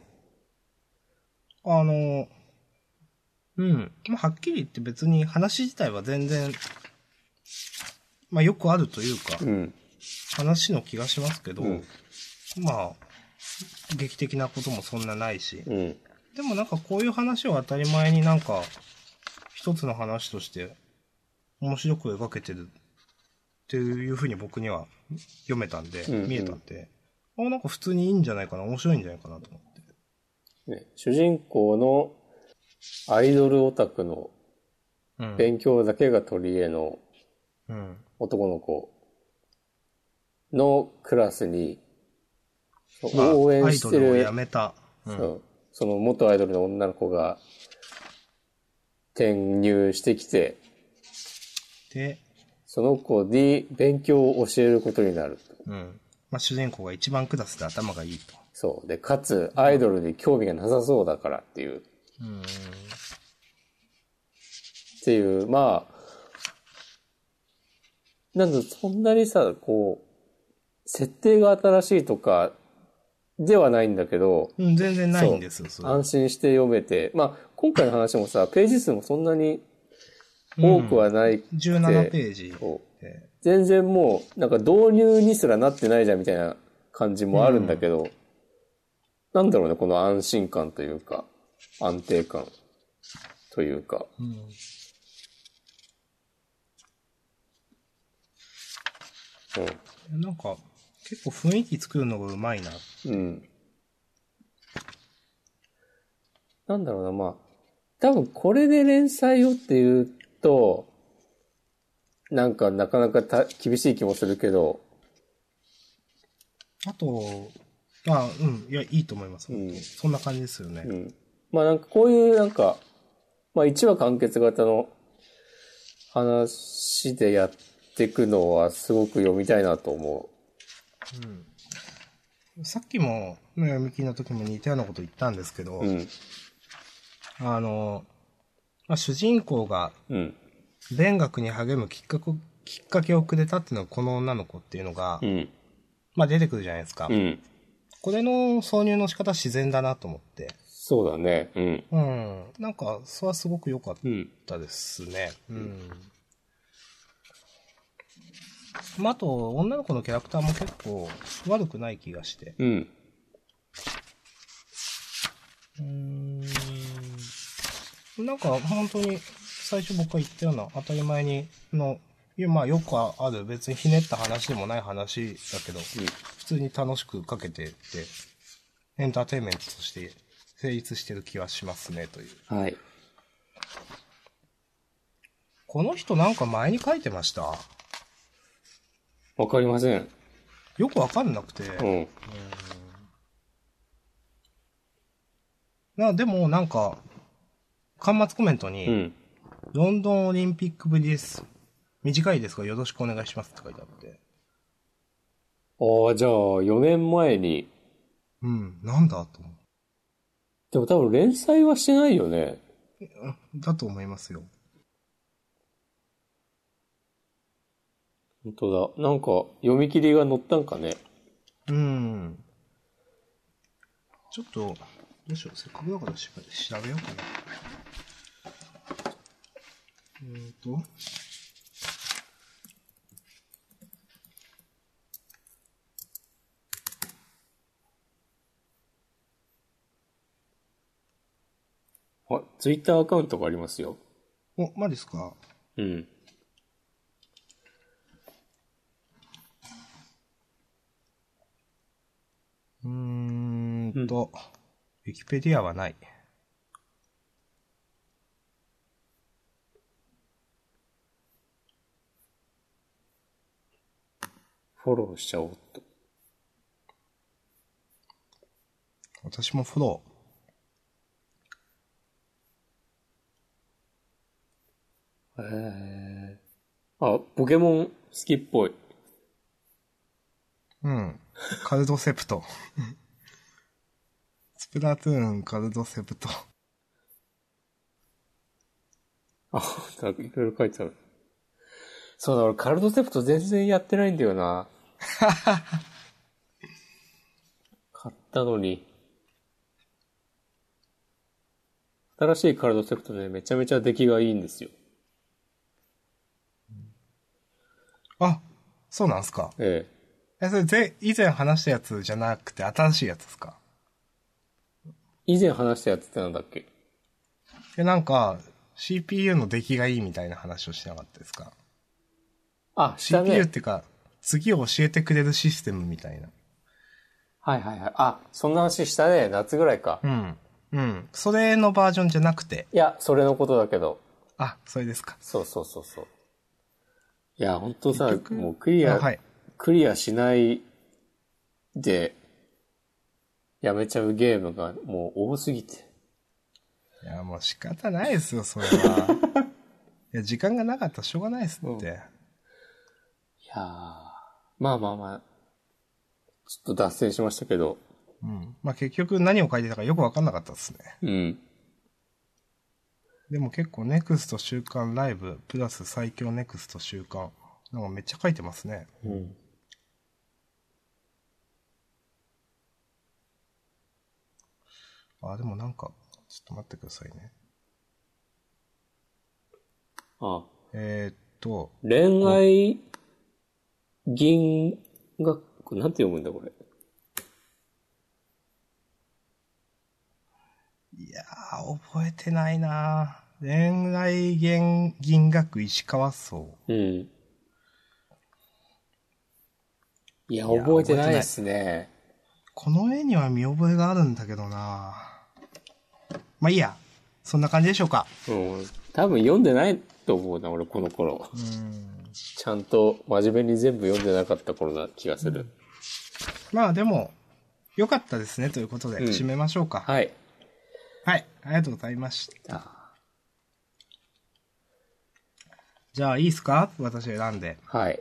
あの、うん。まあ、はっきり言って別に話自体は全然、まあ、よくあるというか、うん。うん。話の気がしますけど、うんまあ、劇的なこともそんなないし。うん。でもなんかこういう話を当たり前になんか、一つの話として、面白く描けてるっていうふうに僕には読めたんで、うんうん見えたんで、あ、なんか普通にいいんじゃないかな、面白いんじゃないかなと思って。ね、主人公のアイドルオタクのうん。勉強だけが取り柄のうん。男の子のクラスに、まあ、応援してる、やめた。うん。その元アイドルの女の子が転入してきて、で、その子に勉強を教えることになると。うん。まあ、主人公が一番クラスで頭がいいと。そう。で、かつ、アイドルに興味がなさそうだからっていう、うん。っていう、まあ、なんだ、そんなにさ、こう、設定が新しいとかではないんだけど、うん、全然ないんですよ、安心して読めて、まあ、今回の話もさ、ページ数もそんなに多くはない、17ページ。全然もう、なんか導入にすらなってないじゃんみたいな感じもあるんだけど、なんだろうね、この安心感というか、安定感というか、うん。なんか、結構雰囲気作るのがうまいな。うん。うん。なんだろうな、まあ、多分これで連載をっていうと、なんかなかなかた厳しい気もするけど、あと、あ、うん、いや、いいと思います。うんそんな感じですよね。うん。まあなんかこういうなんか、まあ1話完結型の話でやっていくのはすごく読みたいなと思さっきも、ね読み切りの時も似たようなこと言ったんですけど、う。うん。あの、まあ、主人公がうん。勉学に励むきっかけ、きっかけをくれたっていうのがこの女の子っていうのが、うん。まあ出てくるじゃないですか。うん。これの挿入の仕方自然だなと思って。そうだね。うん。うん。なんか、それはすごく良かっうん。たですね。うん。まあ、あと、女の子のキャラクターも結構悪くない気がして。うん。うーん。なんか、本当に、最初僕が言ったような当たり前にの、いや、まあよくある別にひねった話でもない話だけど、普通に楽しくかけてって、エンターテインメントとして成立してる気はしますね、という。はい。この人なんか前に書いてました？わかりません。よくわかんなくて。うん。な、でもなんか、端末コメントに、うん。ロンドンオリンピックぶりです。短いですがよろしくお願いしますって書いてあって。ああ、じゃあ、4年前に。うん、なんだと思う。でも多分連載はしてないよね。だと思いますよ。本当だ。なんか、読み切りが載ったんかね。うん。ちょっと、どうしよう。せっかくだから調べようかな。えーと。あ、ツイッターアカウントがありますよ。お、マジっすか？うん。うーんと、ウィキペディアはない。フォローしちゃおうと。私もフォロへえ。あ、ポケモン好きっぽい。ー。うん。カルドセプト。スプラトゥーン、カルドセプト。あ、なんかいろいろ書いてある。そうだ、俺カルドセプト全然やってないんだよな。[LAUGHS] 買ったのに。新しいカルドセプトね、めちゃめちゃ出来がいいんですよ。あ、そうなんすか。ええ、それぜ、以前話したやつじゃなくて新しいやつですか？え。以前話したやつってなんだっけ？で、なんか、CPU の出来がいいみたいな話をしてなかったですか？あ、したね。CPU っていうか、次を教えてくれるシステムみたいな。はいはいはい。あ、そんな話したね。夏ぐらいか。うん。うん。それのバージョンじゃなくて。いや、それのことだけど。あ、それですか。そうそうそうそう。いや、ほんとさ結、局もうクリア、あはい。クリアしないで、やめちゃうゲームがもう多すぎて。いや、もう仕方ないですよ、それは。[LAUGHS] いや、時間がなかったらしょうがないですって。いやーまあまあまあ、ちょっと脱線しましたけど、うん。まあ結局何を書いてたかよくわかんなかったですね。うん。でも結構ネクスト週間ライブ、プラス最強ネクスト週間。なんかめっちゃ書いてますね。うん。あ、でもなんか、ちょっと待ってくださいね。あ、えー、っと、恋愛銀河、なんて読むんだこれ。いやー、覚えてないな恋愛銀銀学石川荘。うん。いや、いや覚えてないですね。この絵には見覚えがあるんだけどなまあいいや。そんな感じでしょうか。うん。多分読んでないと思うな、俺この頃。うん。ちゃんと真面目に全部読んでなかった頃な気がする。まあでも、良かったですねということで、うん締めましょうか。はい。はい。ありがとうございました。あじゃあいいですか？私選んで。はい。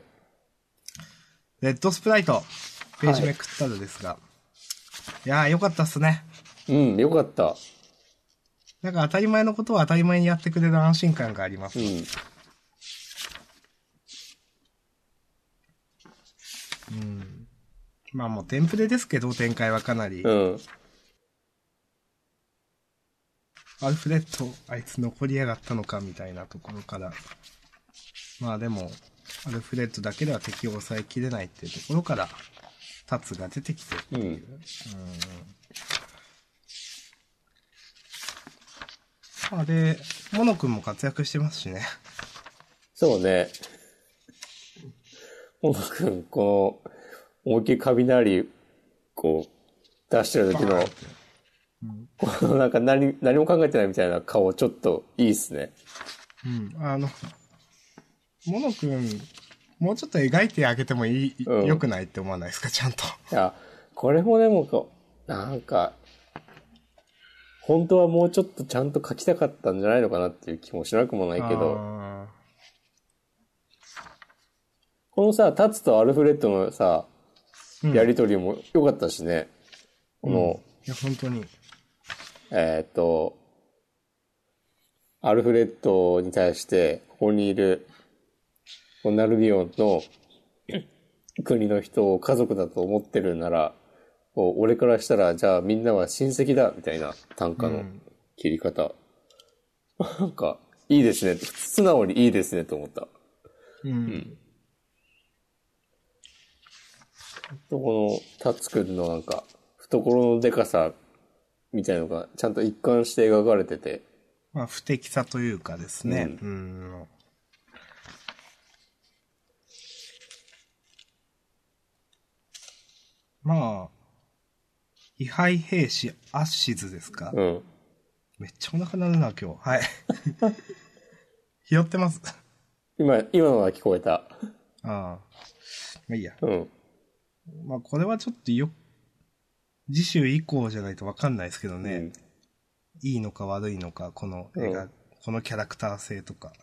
レッドスプライト。ページめくったらですが。い、やー、良かったっすね。うん、よかった。なんか当たり前のことを当たり前にやってくれる安心感があります。うん。まあもうテンプレですけど、展開はかなり。うん。アルフレッド、あいつ残りやがったのかみたいなところから。まあでも、アルフレッドだけでは敵を抑えきれないっていうところから、タツが出てきてっていう。うん。まあで、モノ君も活躍してますしね。そうね。モノ君、この、思いっきり雷、こう、出してる時の、このなんか何、何も考えてないみたいな顔、ちょっといいっすね。うん。あの、モノ君、もうちょっと描いてあげてもいい、うん良くないって思わないですか、ちゃんと。いや、これもでもこう、なんか、本当はもうちょっとちゃんと書きたかったんじゃないのかなっていう気もしなくもないけど、あこのさ、タツとアルフレッドのさ、ーうんやりとりも良かったしね。この、いや、本当に。えーっと、アルフレッドに対して、ここにいる、このナルビオンの [LAUGHS] 国の人を家族だと思ってるなら、俺からしたら、じゃあみんなは親戚だ、みたいな短歌の切り方。[LAUGHS] なんか、いいですね。素直にいいですね、と思った。うん。とこの、タッツくんのなんか、懐のデカさ、みたいのが、ちゃんと一貫して描かれてて、まあ、不適さというかですね。うん。まあ、位牌兵士アッシズですか、うん。めっちゃお腹鳴るな、今日。はい。[LAUGHS] 拾ってます。今、今のは聞こえた。ああ。まあいいや。うん。まあこれはちょっとよ、次週以降じゃないとわかんないですけどね。うんいいのか悪いのか、この絵が、うんこのキャラクター性とか。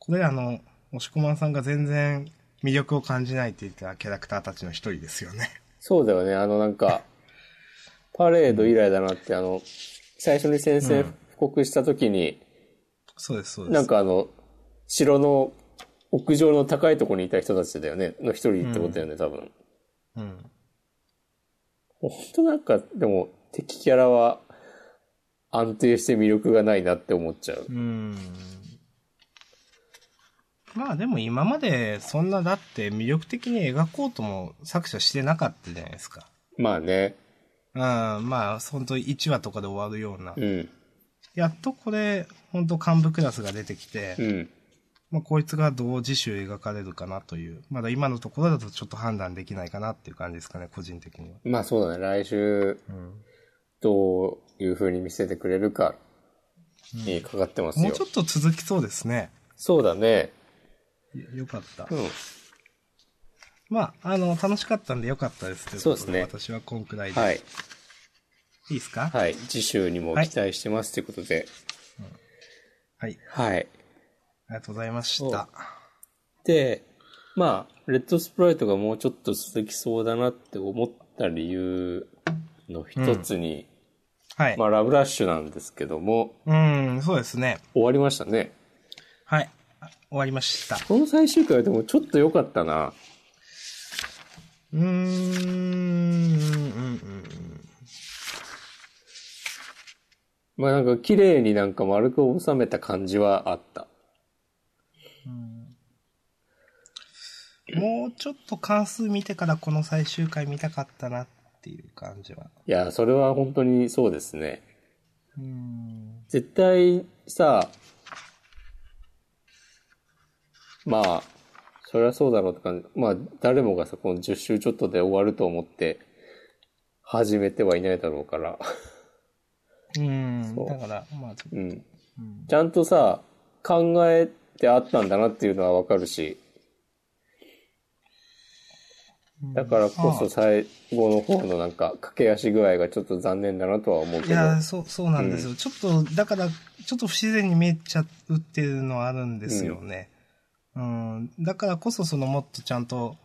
これあの、押し込まんさんが全然魅力を感じないって言ったキャラクターたちの一人ですよね。そうだよね。あのなんか、パレード以来だなって、あの、最初に宣戦布告した時に、そうです、そうです。なんかあの、城の屋上の高いところにいた人たちだよね。の一人ってことだよね、多分。うん。本当なんか、でも、敵キャラは安定して魅力がないなって思っちゃう。うん。まあでも今までそんなだって魅力的に描こうとも作者してなかったじゃないですか。まあね。うん、まあ本当1話とかで終わるような。うん。やっとこれ、本当幹部クラスが出てきて、うん。まあこいつがどう自主描かれるかなという。まだ今のところだとちょっと判断できないかなっていう感じですかね、個人的には。まあそうだね。来週、うん。どういう風に見せてくれるかにかかってますよ。もうちょっと続きそうですね。そうだね。よよかった。うん。まあ、あの、楽しかったんでよかったですといことそうですね私はこんくらいで。はい。いいですか？はい。次週にも期待してますということで。はい。はい。ありがとうございました。で、まあ、レッドスプライトがもうちょっと続きそうだなって思った理由の一つに、はい。まあ、ラブラッシュなんですけども、うん、そうですね。終わりましたね。はい。あ終わりました。この最終回はでもちょっと良かったな。うーん、うん、うん。まあなんか綺麗になんか丸く収めた感じはあった。もうちょっと関数見てからこの最終回見たかったなっていう感じは。いや、それは本当にそうですね。うん。絶対さ、まあ、そりゃそうだろうって感じ。まあ、誰もがさ、この10週ちょっとで終わると思って、始めてはいないだろうから。うん。そうだから、まあ、うん。うんちゃんとさ、考えてあったんだなっていうのはわかるし、だからこそ最後の方のなんか駆け足具合がちょっと残念だなとは思うけど。いや、そう、そうなんですよ。ちょっと、だから、ちょっと不自然に見えちゃうっていうのはあるんですよね。うん。だからこそ、そのもっとちゃんと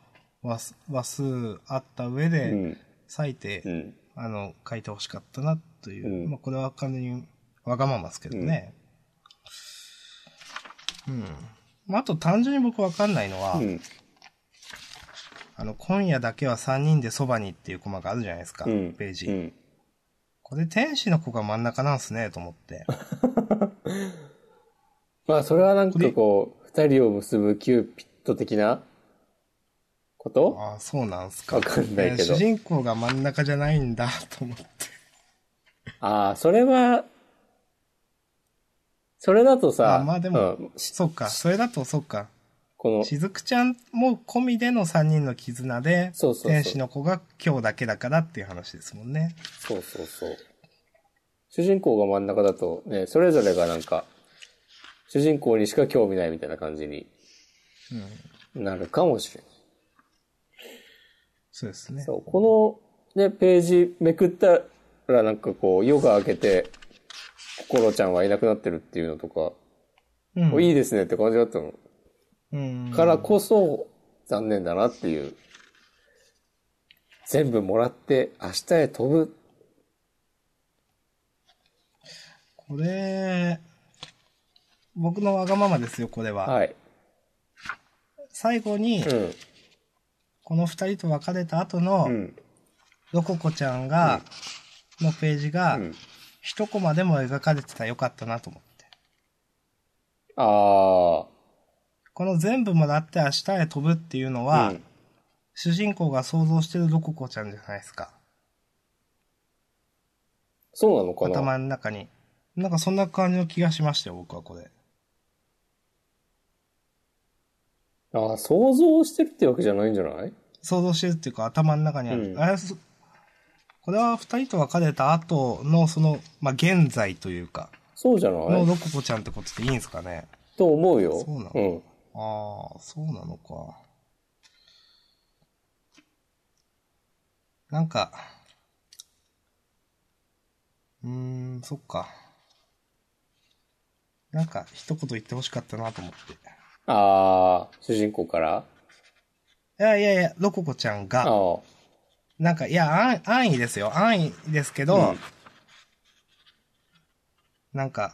話数話数あった上うで、ん。割いて、うん。あの、書いてほしかったなという。うんまあ、これは完全にわがままですけどね。うん。まあ、あと単純に僕わかんないのは、うん。あの、今夜だけは3人でそばにっていうコマがあるじゃないですか、うん。ページ。うん。これ天使の子が真ん中なんすね、と思って。[LAUGHS] まあ、それはなんかこう、二人を結ぶキューピット的なこと？ああ、そうなんすか。わかんないけどや主人公が真ん中じゃないんだ、と思って。ああ、それは、それだとさ、あまあでもうんそっか、それだとそっか。この、しずくちゃんも込みでの3人の絆で、そうそう天使の子が今日だけだからっていう話ですもんね。そうそうそう。主人公が真ん中だとね、それぞれがなんか、主人公にしか興味ないみたいな感じになるかもしれない。そうですね。そう、このね、ページめくったらなんかこう、夜が明けて、心ちゃんはいなくなってるっていうのとか、うんおいいですねって感じだったの。うん。からこそ、残念だなっていう。全部もらって明日へ飛ぶ。これ、僕のわがままですよ、これは。はい。最後に、うん。この二人と別れた後のう、ん。ロココちゃんが、のページがう、ん。一コマでも描かれてたらよかったなと思って。あこの全部もらって明日へ飛ぶっていうのあ。は、うん主人公が想像してるロココちゃんじゃないですか。そうなのかな？頭の中に。なんかそんな感じの気がしましたよ、僕はこれ。ああ、想像してるってわけじゃないんじゃない？想像してるっていうか頭の中にある。うんあれそこれは二人と別れた後のその、まあ、現在というか、そうじゃない？のロココちゃんってことでいいんですかね？と思うよ。そうなの？うん。ああ、そうなのか。なんか、うーん、そっか。なんか、一言言ってほしかったなと思って。ああ、主人公から？いやいやいや、ロココちゃんあが、あ。なんか、いや、安安易ですよ。安易ですけど、うんなんか、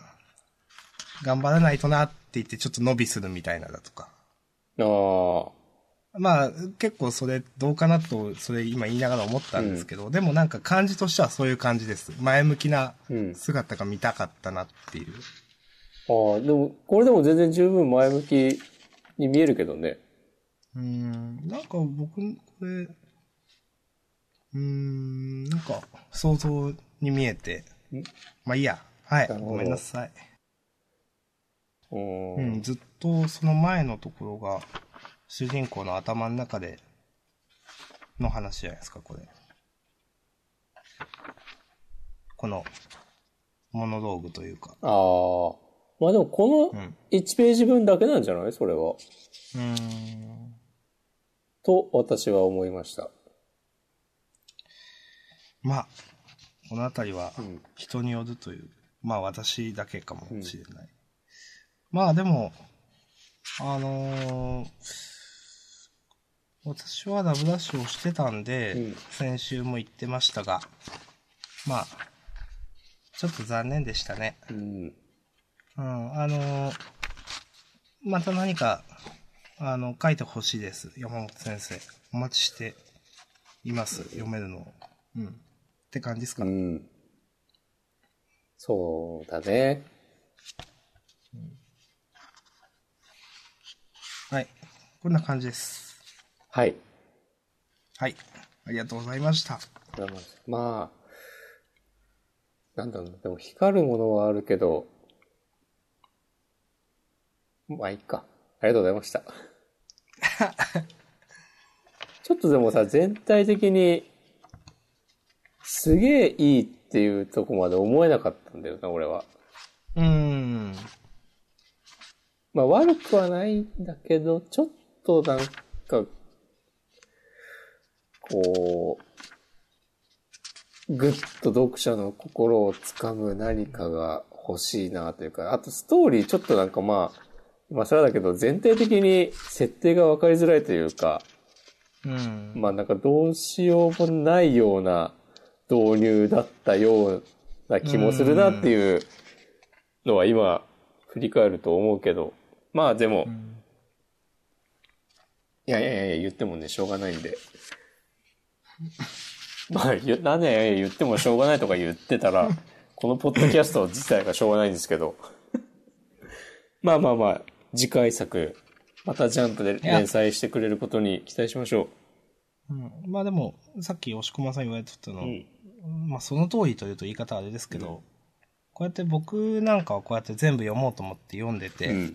頑張らないとなって言ってちょっと伸びするみたいなだとか。ああ。まあ、結構それどうかなと、それ今言いながら思ったんですけど、でもなんか感じとしてはそういう感じです。前向きなうん。姿が見たかったなっていう。ああ、でも、これでも全然十分前向きに見えるけどね。うーん、なんか僕、これ、うーん、なんか想像に見えてん、まあいいや。はい、ごめんなさい。う。うんん、ずっとその前のところが、主人公の頭の中で、の話じゃないですか、これ。この、モノローグというか。ああ。まあでもこのうん。1ページ分だけなんじゃない？それは。うーん。と、私は思いました。まあ、このあたりはうん、人によるという、まあ私だけかもしれない。まあでも、あのー私はラブダッシュをしてたんで、うん先週も言ってましたが、まあ、ちょっと残念でしたね。うん。うん、あのーまた何か、あの、書いてほしいです。山本先生。お待ちしています。読めるのを。うん。って感じですか、うん。そうだね。はい。こんな感じです。はい。はい。ありがとうございました。まあ、なんだろうな、でも光るものはあるけど、まあいいか。ありがとうございました。[LAUGHS] ちょっとでもさ、全体的に、すげえいいっていうとこまで思えなかったんだよな、俺は。うーん。まあ悪くはないんだけど、ちょっとなんか、こう、ぐっと読者の心をつかむ何かが欲しいなというか、あとストーリーちょっとなんかまあ、今更だけど全体的に設定が分かりづらいというか、うん。まあなんかどうしようもないような導入だったような気もするなっていうのは今振り返ると思うけど、まあでも、いやいやいや言ってもね、しょうがないんで。[LAUGHS] まあ、言なんでいやいや言ってもしょうがないとか言ってたら、[LAUGHS] このポッドキャスト自体がしょうがないんですけど。まあまあまあ、次回作、またジャンプで連載してくれることに期待しましょうんまあでも、さっき押駒さん言われてたの、う。うん。まあその通りというと言い方はあれですけど、こうやって僕なんかはこうやって全部読もうと思って読んでて、うん。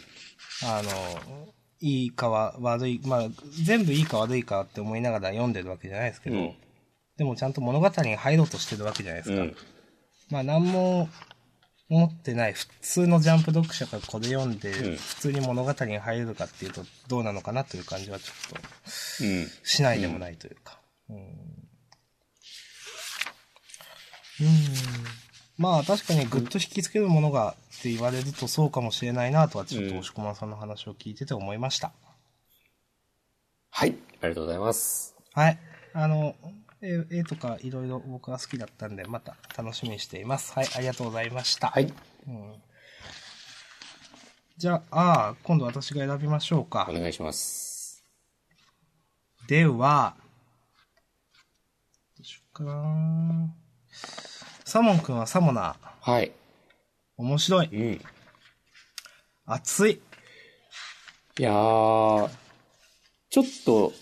あの、いいかは悪い、まあ全部いいか悪いかって思いながら読んでるわけじゃないですけど、うんでもちゃんと物語に入ろうとしてるわけじゃないですか。うん。まあ何も思ってない普通のジャンプ読者がこれ読んで、うん普通に物語に入れるかっていうとどうなのかなという感じはちょっとうん。しないでもないというか。うん。うんまあ確かにぐっと引きつけるものがって言われるとそうかもしれないなとはちょっとうん押し込まさんの話を聞いてて思いました。はい。ありがとうございます。はい。あの、絵絵とかいろいろ僕は好きだったんでまた楽しみにしています。はい、ありがとうございました。はい。うんじゃあ、今度私が選びましょうかお。願いします。では、どうしようかなサモン君はサモナー。はい。面白い。うん。熱い。いやー、ちょっと、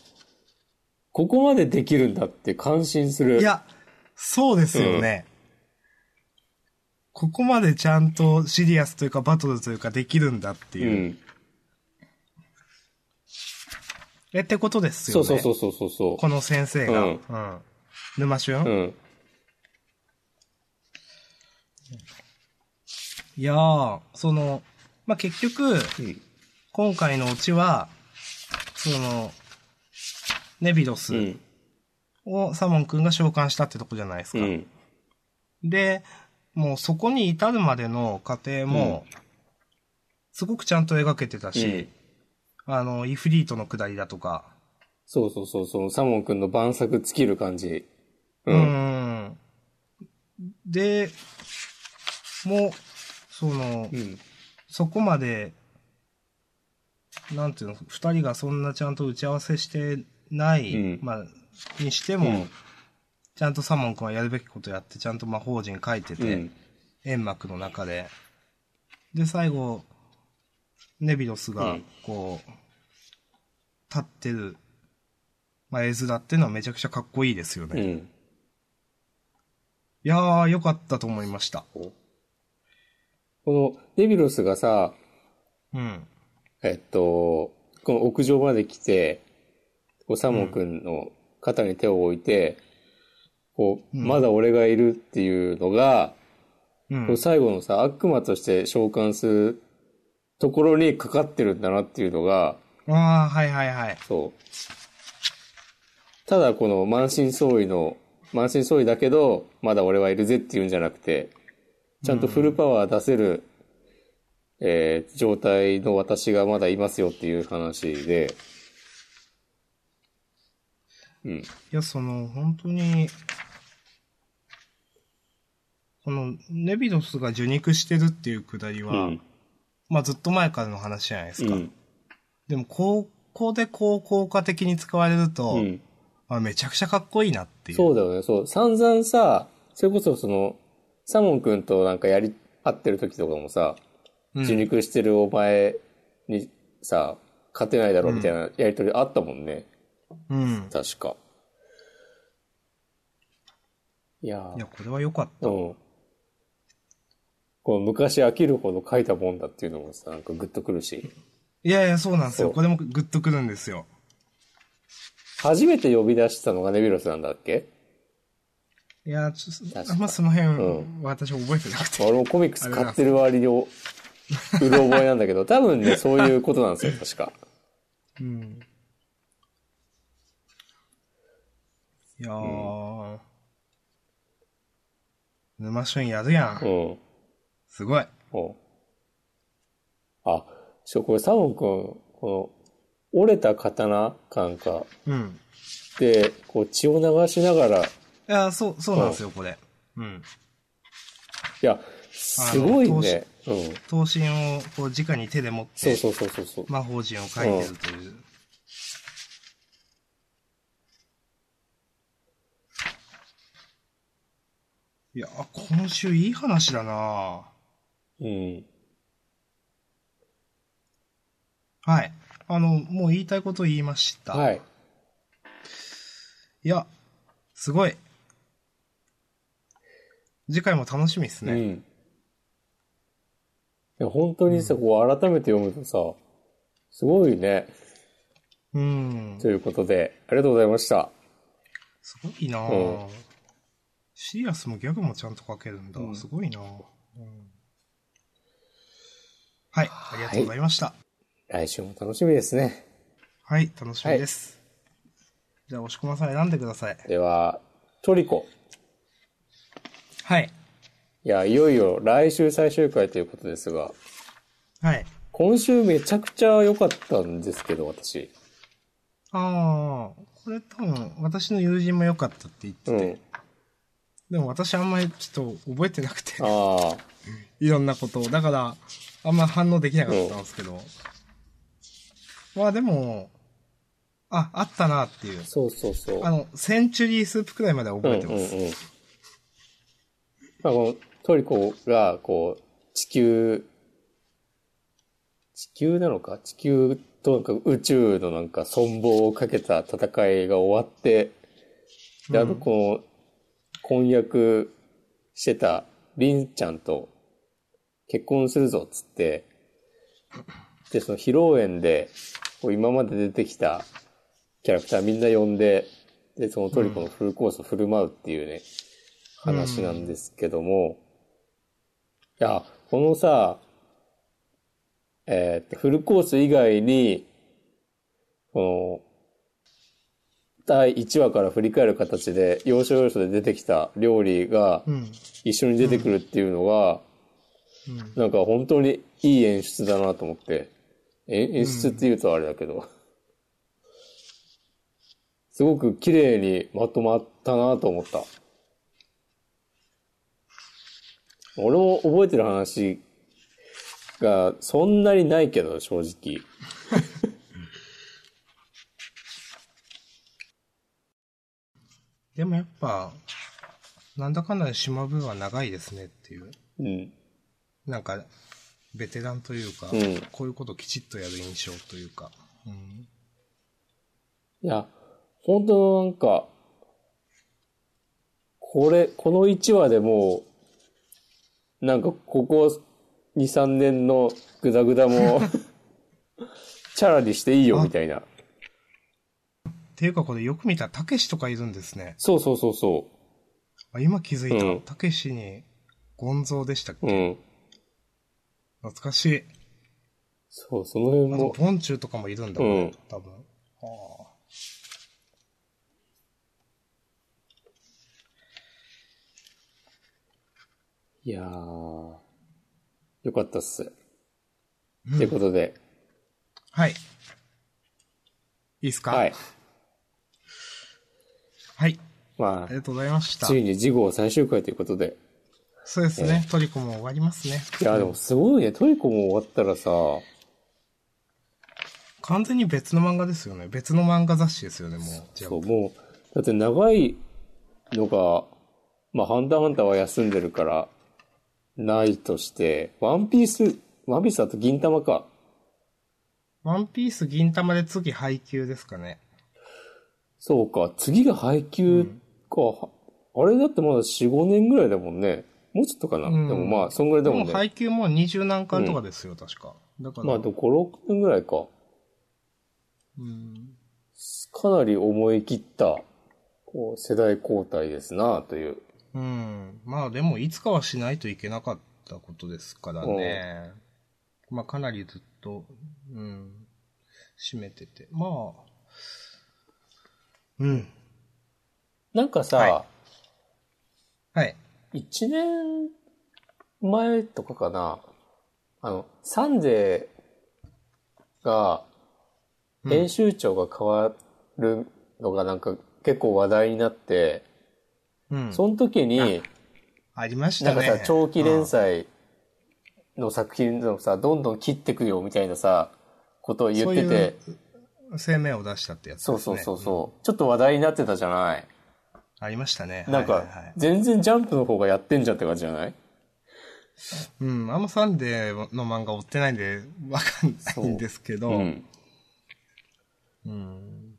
ここまでできるんだって感心する。い、や、そうですよね。ここまでちゃんとシリアスというかバトルというかできるんだってういう。ん。え、ってことですよね。そうそうそうそうそう。この先生が。ううんん。沼俊、うん。いやー、その、まあ、結局、うん。今回のオチは、その、ネビロスうん。をサモン君が召喚したってとこじゃないですか。うん。で、もうそこに至るまでの過程も、すごくちゃんと描けてたし、あの、イフリートの下りだとか、そうそうそう、そのサモン君の晩作尽きる感じ。う。ん。で、もう、その、うん。そこまで、なんていうの、二人がそんなちゃんと打ち合わせしてない、うんまあ、にしても、うんちゃんとサモン君はやるべきことやって、ちゃんと魔法陣書いてて、うん。煙幕の中で。で、最後、ネビロスがうん、こう、立ってる、まあ、絵面っていうのはめちゃくちゃかっこいいですよね。いうん。やー、よかったと思いました。このネビロスがさ、うん。えっと、この屋上まで来て、こうサモン君の肩に手を置いて、こう、うんまだ俺がいるっていうのが、うん。最後のさ、悪魔として召喚するところにかかってるんだなっていうのが、ああ、はいはいはい。そう。ただこの満身創痍の、満身創痍だけど、まだ俺はいるぜっていうんじゃなくて、ちゃんとフルパワー出せる、えー状態の私がまだいますよっていう話で、うん。いや、その、本当に、この、ネビロスが受肉してるっていうくだりは、うん。まあずっと前からの話じゃないですか。うん。でも、ここでこう効果的に使われると、うん。あめちゃくちゃかっこいいなっていう。そうだよね。そう。散々さ、それこそその、サモン君となんかやり合ってる時とかもさ、うん受肉してるお前にさ、勝てないだろみたいなやりとりあったもんね。うん。確か。いやーいや、これは良かった。うん。こう昔飽きるほど書いたもんだっていうのもさ、なんかグッとくるし。いやいや、そうなんですよ。これもグッとくるんですよ。初めて呼び出したのがネビロスなんだっけ？いや、ちょ確かあんまその辺、うん私覚えてなくて。俺もコミックス買ってる割におうる覚えなんだけど、多分ね、そういうことなんですよ、確か。うん。いやー、沼旬やるやん。うん。すごい。うんあ、しょ、これサモン君、この、折れた刀感かうん。で、こう血を流しながら、いいや、そう、そうなんですよ、これ。うん。や、すごいね。うん。刀身をこう直に手で持って、そうそうそうそうそう。魔法陣を書いてるという。いや、今週いい話だなうん。はい。あの、もう言いたいこと言いました。はい。いや、すごい。次回も楽しみですね。うん。いや、本当にさ、こう改めて読むとさ、すごいね。うん。ということで、ありがとうございました。すごいなぁ、うんシリアスもギャグもちゃんと書けるんだ。うんすごいなぁ、うんはい、ありがとうございました。来週も楽しみですね。はい、楽しみです。じゃあ、押し込まさん選んでください。では、トリコ。はい。いや、いよいよ来週最終回ということですが、はい。今週めちゃくちゃ良かったんですけど、私。ああ、これ多分、私の友人も良かったって言ってて、うん。でも私あんまりちょっと覚えてなくて、いろんなことを。だから、あんま反応できなかったんですけど。まあでも、あ、あったなっていう。そうそうそう。あの、センチュリースープくらいまでは覚えてます。うんうんうん。まあ、このトリコが、こう、地球、地球なのか？地球となんか宇宙のなんか存亡をかけた戦いが終わって、で、あとこの、婚約してたリンちゃんと結婚するぞっつって、で、その披露宴で、今まで出てきたキャラクターみんな呼んで、で、そのトリコのフルコースを振る舞うっていうね、話なんですけども、いや、このさ、えーっと、フルコース以外に、この、第1話から振り返る形で、要所要所で出てきた料理がうん。一緒に出てくるっていうのが、うん。なんか本当にいい演出だなと思って。え演出って言うとあれだけど。すごく綺麗にまとまったなと思った。俺も覚えてる話がそんなにないけど、正直。でもやっぱ、なんだかんだで島部は長いですねっていう。うん。なんか、ベテランというか、うんこういうこときちっとやる印象というか。うん。いや、本当なんか、これ、この1話でもう、なんかここ2、3年のグダグダも、[LAUGHS] チャラにしていいよみたいな。っていうかこれよく見たら、たけしとかいるんですね。そうそうそうそあ、今気づいうんた。たけしに、ゴンゾーでしたっけ、う。うん。懐かしい。そう、その辺あと、も、ボンチューとかもいるんだ、うん多分。はあいやー、よかったっす。ってことで、はい。いいっすか？はい。はい。まありがとうございましたあ、。ついに次号最終回ということで。そうですね。トリコも終わりますね。いや、でもすごいね。トリコも終わったらさ、完全に別の漫画ですよね。別の漫画雑誌ですよね、もう。そう、もう、だって長いのが、まあ、ハンターハンターは休んでるから、ないとして、ワンピース、ワンピースだと銀玉か。ワンピース銀玉で次配給ですかね。そうか、次が配給か。あれだってまだ4、5年ぐらいだもんね。もうちょっとかな。うんでもまあ、そんぐらいだでももんね。配給も二十何巻とかですよ、確か。だから、まあ、でも5、6年ぐらいか。うん、かなり思い切った、こう、世代交代ですな、という。うん。まあでも、いつかはしないといけなかったことですからね。まあかなりずっと、うん、締めてて。まあ、うん。なんかさ、ははい。1年前とかかな、あの、サンデーが、編集長が変わるのがなんか結構話題になって、うん。その時に、ありましなんかたね。さ、長期連載の作品のさ、どんどん切ってくよみたいなさ、ことを言ってて、うん、声明を出したってやつですね。そうそうそうそう、ちょっと話題になってたじゃない。ありましたね。なんか全然ジャンプの方がやってんじゃんって感じじゃない？うん、あんまサンデーの漫画追ってないんで、わかんないんですけど、うん。うん。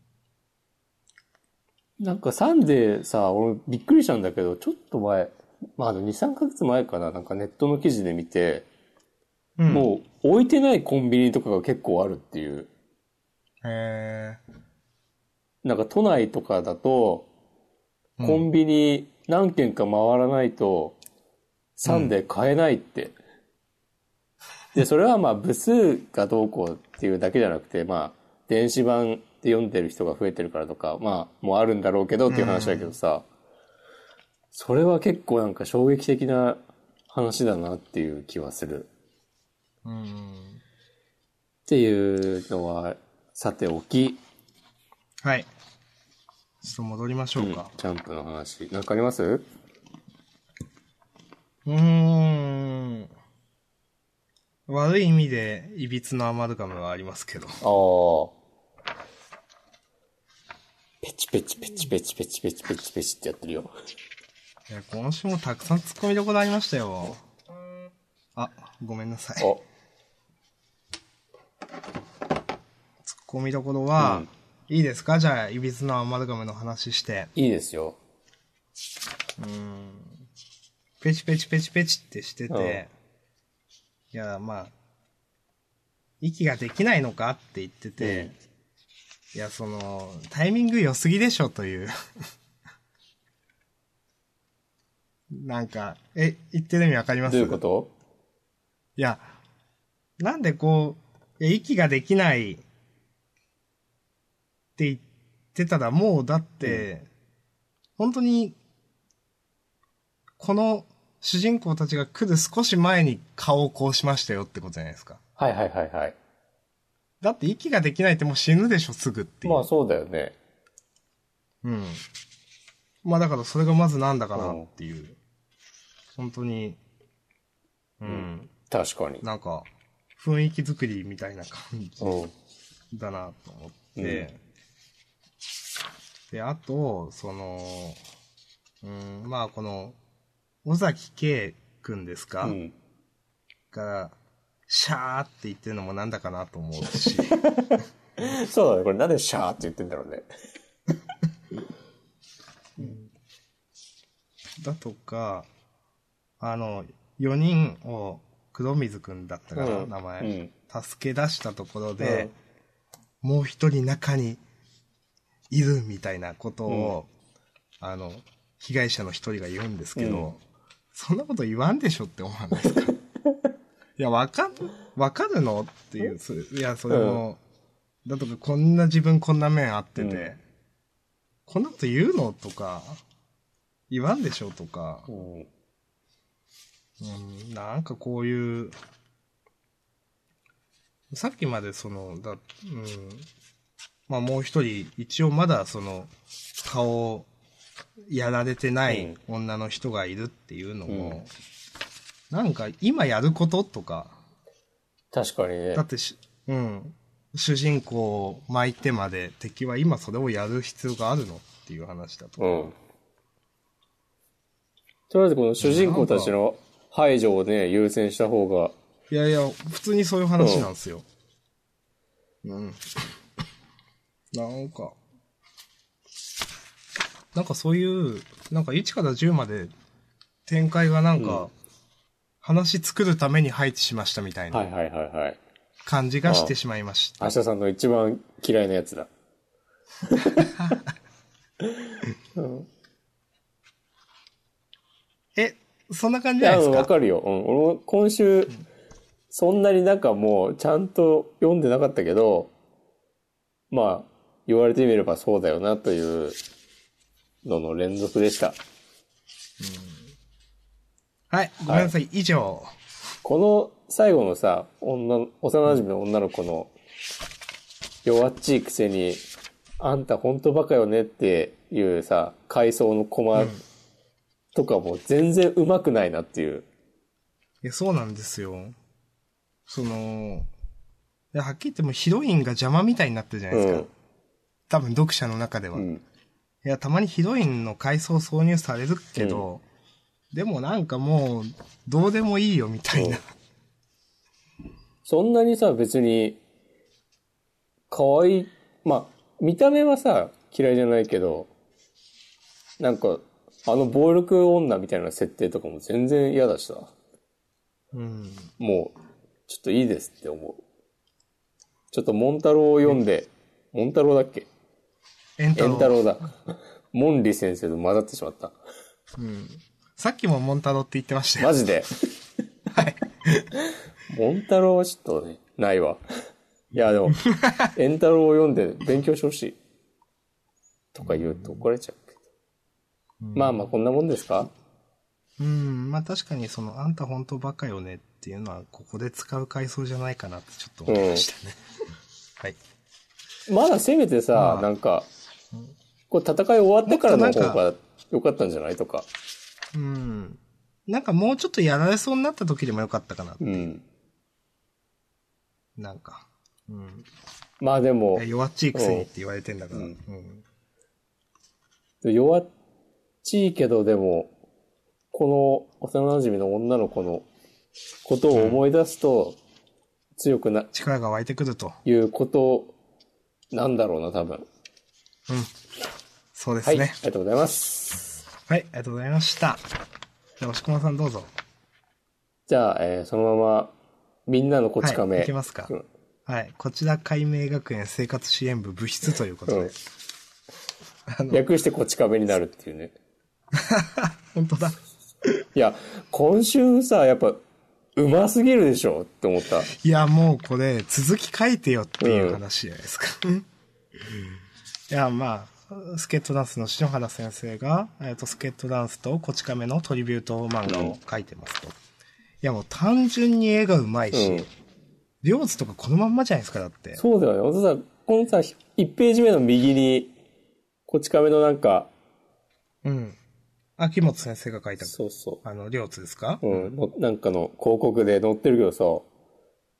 なんかサンデーさ、俺びっくりしたんだけど、ちょっと前、まあ2、3ヶ月前かな、なんかネットの記事で見て、うん、もう置いてないコンビニとかが結構あるっていう。へなんか都内とかだと、うんコンビニ何軒か回らないと、サンデー買えないって。で、それはまあ部数がどうこうっていうだけじゃなくて、まあ、電子版で読んでる人が増えてるからとか、まあ、もうあるんだろうけどっていう話だけどさ、それは結構なんか衝撃的な話だなっていう気はする。ーうん。っていうのは、さておき、はい。ちょっと戻りましょうか。ジャンプの話。なんかあります？うーん。悪い意味で、いびつなアマルガムはありますけど。ああ。ペチペチペチペチペチペチペチペチってやってるよ。いや今週もたくさん突っ込みどころありましたよ。あ、ごめんなさい。込みどころは、うんいいですか？じゃあ、いびつなアマルガムの話して。いいですよ。うん。ペチペチペチペチってしてて、いや、まあ、息ができないのかって言ってて、いや、その、タイミング良すぎでしょという。[LAUGHS] なんか、え、言ってる意味わかります？どういうこと？いや、なんでこう、息ができないって言ってたらもうだって、本当に、この主人公たちが来る少し前に顔をこうしましたよってことじゃないですか。はいはいはいはい。だって息ができないってもう死ぬでしょ、すぐっていう。まあそうだよね。うん。まあだからそれがまずなんだかなっていう。本当に、うん。確かに。なんか、雰囲気作りみたいな感じうん。だなと思って、で、あと、その、うん、まあこの、尾崎圭くんですか、うん。が、シャーって言ってるのもなんだかなと思うし、[LAUGHS] そうだね。これなんでシャーって言ってんだろうね。だとか、あの、4人を黒水くんだったかな、うん。名前、うん。助け出したところで、もう一人中にいるみたいなことを、あの、被害者の一人が言うんですけど、うん。そんなこと言わんでしょって思わないですか？[LAUGHS] いや、わかん、わかるのっていう、それいや、それも、だとか、こんな自分こんな面あってて、うん。こんなこと言うのとか、言わんでしょとか、うん。うん、なんかこういう、さっきまでその、だ、うん、まあもう一人、一応まだその、顔、やられてない女の人がいるっていうのも、なんか今やることとか、確かにねだ。ってし、うん、主人公を巻いてまで敵は今それをやる必要があるのっていう話だと。うん。とりあえずこの主人公たちの排除をね、優先した方が、いやいや、普通にそういう話なんですよ。うん。なんか、なんかそういう、なんか1から10まで展開がなんか、話作るために配置しましたみたいはいなはいはいはい。感じがしてしまいました。明日さんの一番嫌いなやつだ。う [LAUGHS] んえ、そんな感じじゃないですか？わかるよ。うん。俺も今週、そんなになんかもう、ちゃんと読んでなかったけど、まあ、言われてみればそうだよなというのの連続でした。はい、ごめんなさい、以上。この最後のさ、女の、幼馴染の女の子の、弱っちいくせに、あんた本当バカよねっていうさ、回想のコマとかも全然上手くないなっていう。いや、そうなんですよ。その、はっきり言ってもヒロインが邪魔みたいになってるじゃないですか。うん多分読者の中では。いうん。や、たまにヒロインの回想挿入されるけど、でもなんかもう、どうでもいいよみたいな。そんなにさ、別に、可愛い、まあ、見た目はさ、嫌いじゃないけど、なんか、あの暴力女みたいな設定とかも全然嫌だしさ。うん。もう、ちょっといいですって思う。ちょっとモンタロウを読んで、モンタロウだっけ？エンタロエンタロウだ。モンリ先生と混ざってしまった。うん。さっきもモンタロって言ってましたよ。マジで？はい。モンタロウはちょっとね、ないわ。いや、でも、エンタロウを読んで勉強してほしい。とか言うと怒られちゃうけど。まあまあ、こんなもんですか？うん、まあ確かにその、あんた本当バカよねっていうのは、ここで使う回想じゃないかなってちょっと思いましたね。はい。まだせめてさま、あなんか、こう戦い終わってからの方が良かったんじゃない？とか。うん。なんかもうちょっとやられそうになった時でもよかったかな。うん。なんか。うん。まあでも弱っちいくせにって言われてんだから。ううんん。弱っちいけど、でも、この幼馴染の女の子のことを思い出すと、強くな、力が湧いてくると。いうことなんだろうな、多分。うん。そうですはい、あねり。がとうございます。はい、ありがとうございました。じゃあ、押し込まさんどうぞ。じゃあ、えーそのまま、みんなのこち亀。はい、いきますか。うんはい。こちら海明学園生活支援部部室ということで。うんあの、略してこち亀になるっていうね。[LAUGHS] 本当だ。いや、今週さ、やっぱ、うますぎるでしょって思った。いや、もうこれ、続き書いてよっていう話じゃないですか。いや、まあ、スケートダンスの篠原先生が、えっ、と、スケートダンスとこち亀のトリビュート漫画を書いてますと。いや、もう単純に絵がうまいし、うん。両津とかこのまんまじゃないですか、だって。そうだよね。ほんとさ、このさ、1ページ目の右に、こち亀のなんか、うん。秋元先生が書いた、そうそあの、両津ですか？う。うん。のなんかの広告で載ってるけどさ、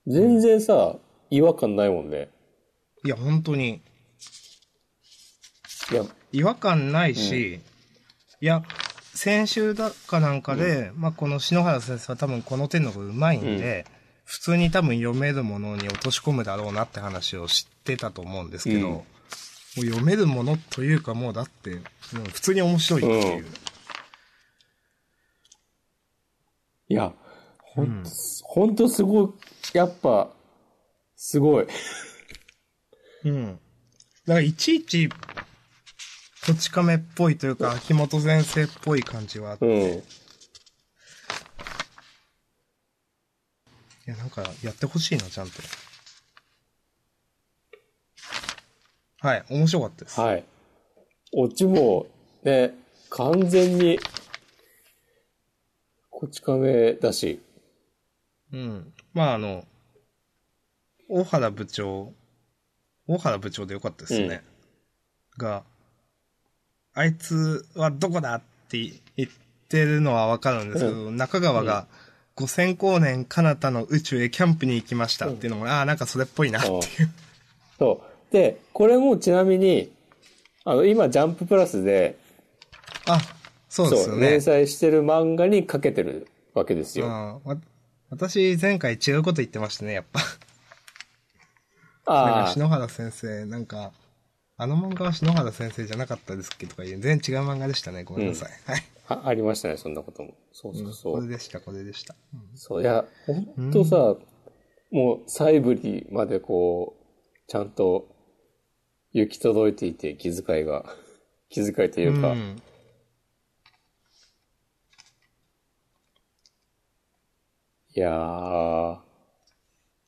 全然さ、違和感ないもんね。いや、本当に、いや、違和感ないし、いや、先週だかなんかで、まあ、この篠原先生は多分この手のが上手いんで、普通に多分読めるものに落とし込むだろうなって話を知ってたと思うんですけど、うんもう読めるものというかもうだって、普通に面白いっていう。うんいや、ほんと、ほんとすごい、やっぱ、すごい。うん。だからいちいち、こち亀っぽいというか、秋元先生っぽい感じはあって、うん。いや、なんか、やってほしいな、ちゃんと。はい、面白かったです。はい。オチも、ね、完全に、こち亀だし、うん。まあ、あの、大原部長、大原部長でよかったですね。が、あいつはどこだって言ってるのはわかるんですけど、中川が、5000光年彼方の宇宙へキャンプに行きましたっていうのも、ああ、なんかそれっぽいなっていう。そう。で、これもちなみに、あの、今、ジャンププラスで、あ、そうですよね。連載してる漫画にかけてるわけですよ。あわ私、前回違うこと言ってましたね、やっぱ。ああ、か篠原先生、なんか、あの漫画は篠原先生じゃなかったですっけとか言う、全然違う漫画でしたね。ごめんなさい。はい。あありましたね、そんなことも。そうそうそう。これでした、これでした。うんそう、いや、ほんとさ、もう細部にまでこう、ちゃんと行き届いていて、気遣いが、[LAUGHS] 気遣いというか、うんいやー、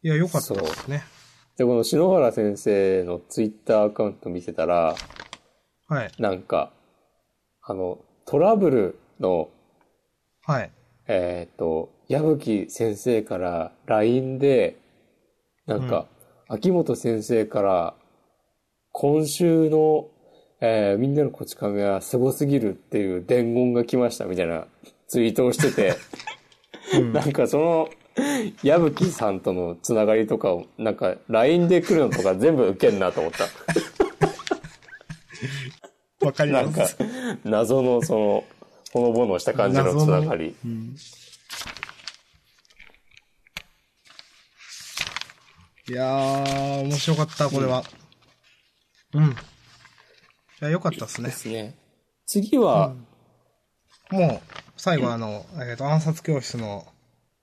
いや、良かったですね。で、この篠原先生のツイッターアカウント見てたら、はい。なんか、あの、トラブルの、はい。えっ、と、矢吹先生から LINE で、なんか、秋元先生から、今週の、えーみんなのこち亀はすごすぎるっていう伝言が来ましたみたいなツイートをしてて、[LAUGHS] なんかその、[LAUGHS] 矢吹さんとのつながりとかを、なんか LINE で来るのとか全部受けんなと思った。[LAUGHS] わかりなんかます。、謎のその、ほのぼのした感じのつながり。いやー、面白かった、これは。うん。いや、良かったですねで。すね。次は、もう、最後あの、えっ、と、暗殺教室の、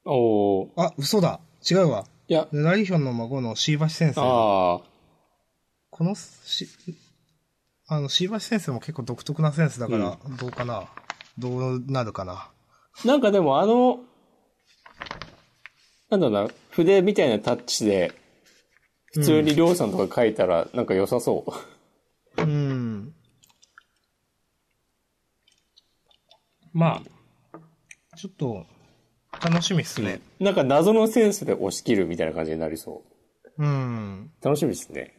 おーあ、嘘だ。違うわ。いや、ラリヒョンの孫の椎橋先生。ああ、このし、あの、椎橋先生も結構独特なセンスだから、どうかな。どうなるかな。なんかでもあの、なんだろうな、筆みたいなタッチで、普通にりょうさんとか書いたら、なんか良さそう。うん。まあ、ちょっと、楽しみっすね。なんか謎のセンスで押し切るみたいな感じになりそう。うん。楽しみですね。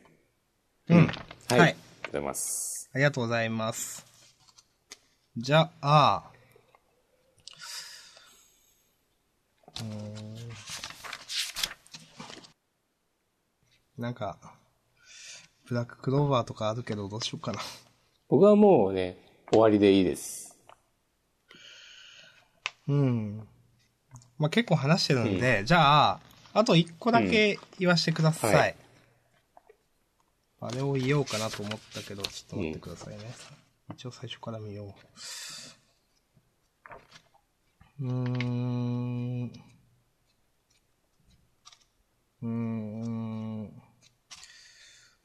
うん。はい。はいありがとうございます。ありがとうございます。じゃあ、うーんなんか、ブラッククローバーとかあるけどどうしようかな。僕はもうね、終わりでいいです。うん。まあ、結構話してるんで、じゃあ、あと一個だけ言わせてください。うんはいあれを言おうかなと思ったけど、ちょっと待ってくださいね。一応最初から見よう。うーん。うーん。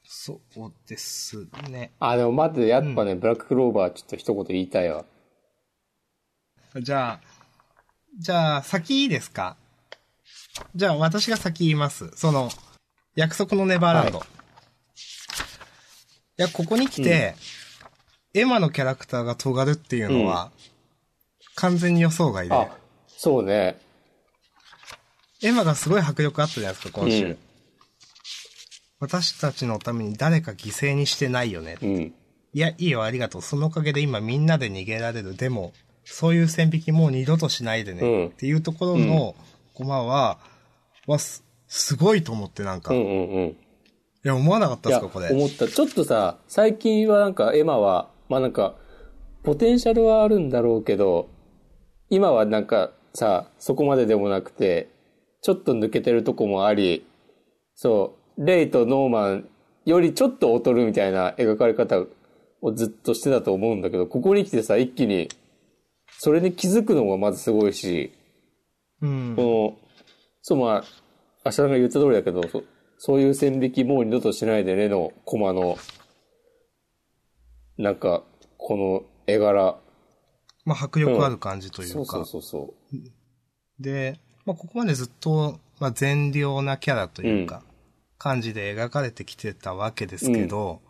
そうですね。あ、でも待って、やっぱね、ブラッククローバーちょっと一言言いたいわ。じゃあ、じゃあ、先いいですか？じゃあ、私が先言います。その、約束のネバーランド。はいい、や、ここに来て、エマのキャラクターが尖るっていうのは、完全に予想外で、あ、そうね。エマがすごい迫力あったじゃないですか、今週。うん私たちのために誰か犠牲にしてないよね。うん。いや、いいよ、ありがとう。そのおかげで今みんなで逃げられる。でも、そういう線引きもう二度としないでね。うんっていうところのコマは、はす、すごいと思ってなんか。いうんうんうん。や、思わなかったですか、これ。思った。ちょっとさ、最近はなんかエマは、まあなんか、ポテンシャルはあるんだろうけど、今はなんかさ、そこまででもなくて、ちょっと抜けてるとこもあり、そう、レイとノーマンよりちょっと劣るみたいな描かれ方をずっとしてたと思うんだけど、ここに来てさ、一気に、それに気づくのがまずすごいし、うん。この、そうまあ、明日が言った通りだけど、そそういう線引きもう二度としないでねのコマの、なんか、この絵柄。まあ、迫力ある感じといか。そううそうそうそで、まあ、ここまでずっと、まあ、善良なキャラというか、感じで描かれてきてたわけですけど、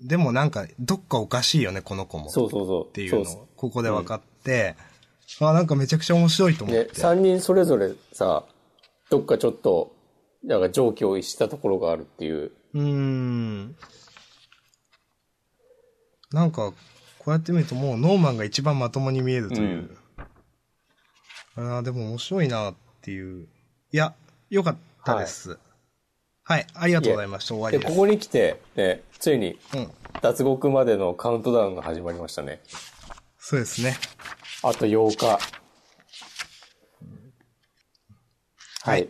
でもなんか、どっかおかしいよね、この子も。う。そうそうそう。っていうのそを、ここで分かって、あ、なんかめちゃくちゃ面白いと思っで、て。三人それぞれさ、どっかちょっと、なんか常軌を逸したところがあるっていう。うーん。なんか、こうやって見るともうノーマンが一番まともに見えるという。ああ、でも面白いなっていう。いや、よかったです。はい、ありがとうございました。終わで、りです。ここに来て、ね、ついに、うん。脱獄までのカウントダウンが始まりましたね。そうですね。あと8日。はい。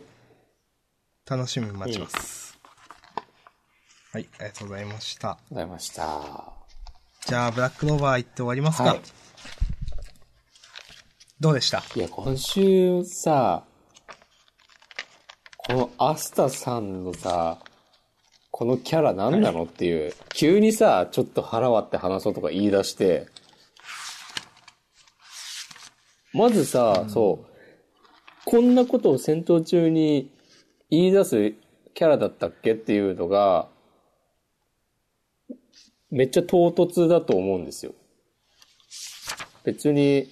楽しみに待ちます。はい、ありがとうございました。ありがとうございました。じゃあ、ブラックローバー行って終わりますか。はいどうでした？いや、今週さ、このアスタさんのさ、このキャラ何なの？っていう、急にさ、ちょっと腹割って話そうとか言い出して、まずさ、そう、こんなことを戦闘中に言い出すキャラだったっけっていうのが、めっちゃ唐突だと思うんですよ。別に、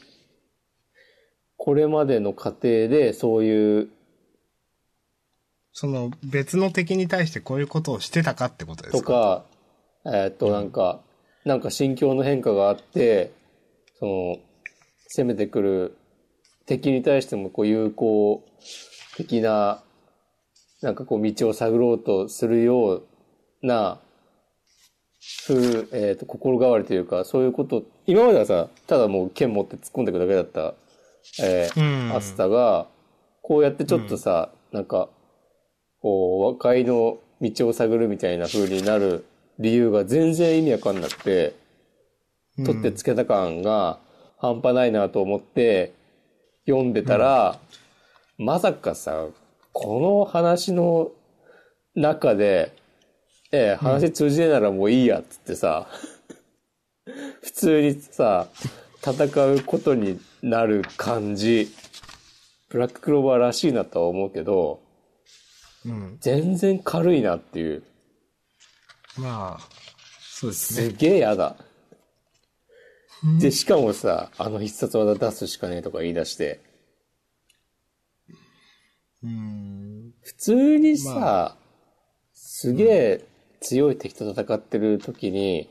これまでの過程でそういう、その、別の敵に対してこういうことをしてたかってことですか？とか、えーっと、なんか、なんか心境の変化があって、その、攻めてくる敵に対してもこう友好的な、なんかこう道を探ろうとするような、風、えーっと、心変わりというか、そういうこと、今まではさ、ただもう剣持って突っ込んでいくだけだった、えーうん。アスタが、こうやってちょっとさ、なんか、こう、和解の道を探るみたいな風になる理由が全然意味わかんなくて、取ってつけた感が半端ないなと思って読んでたら、まさかさ、この話の中で、ええ、話通じねえならもういいやっつってさ、[LAUGHS] 普通にさ、戦うことになる感じ、ブラッククローバーらしいなとは思うけど、うん。全然軽いなっていう。まあ、そうですね。すげえ嫌だ。で、しかもさ、あの必殺技出すしかねえとか言い出して、うん。普通にさ、ますげえ強い敵と戦ってる時に、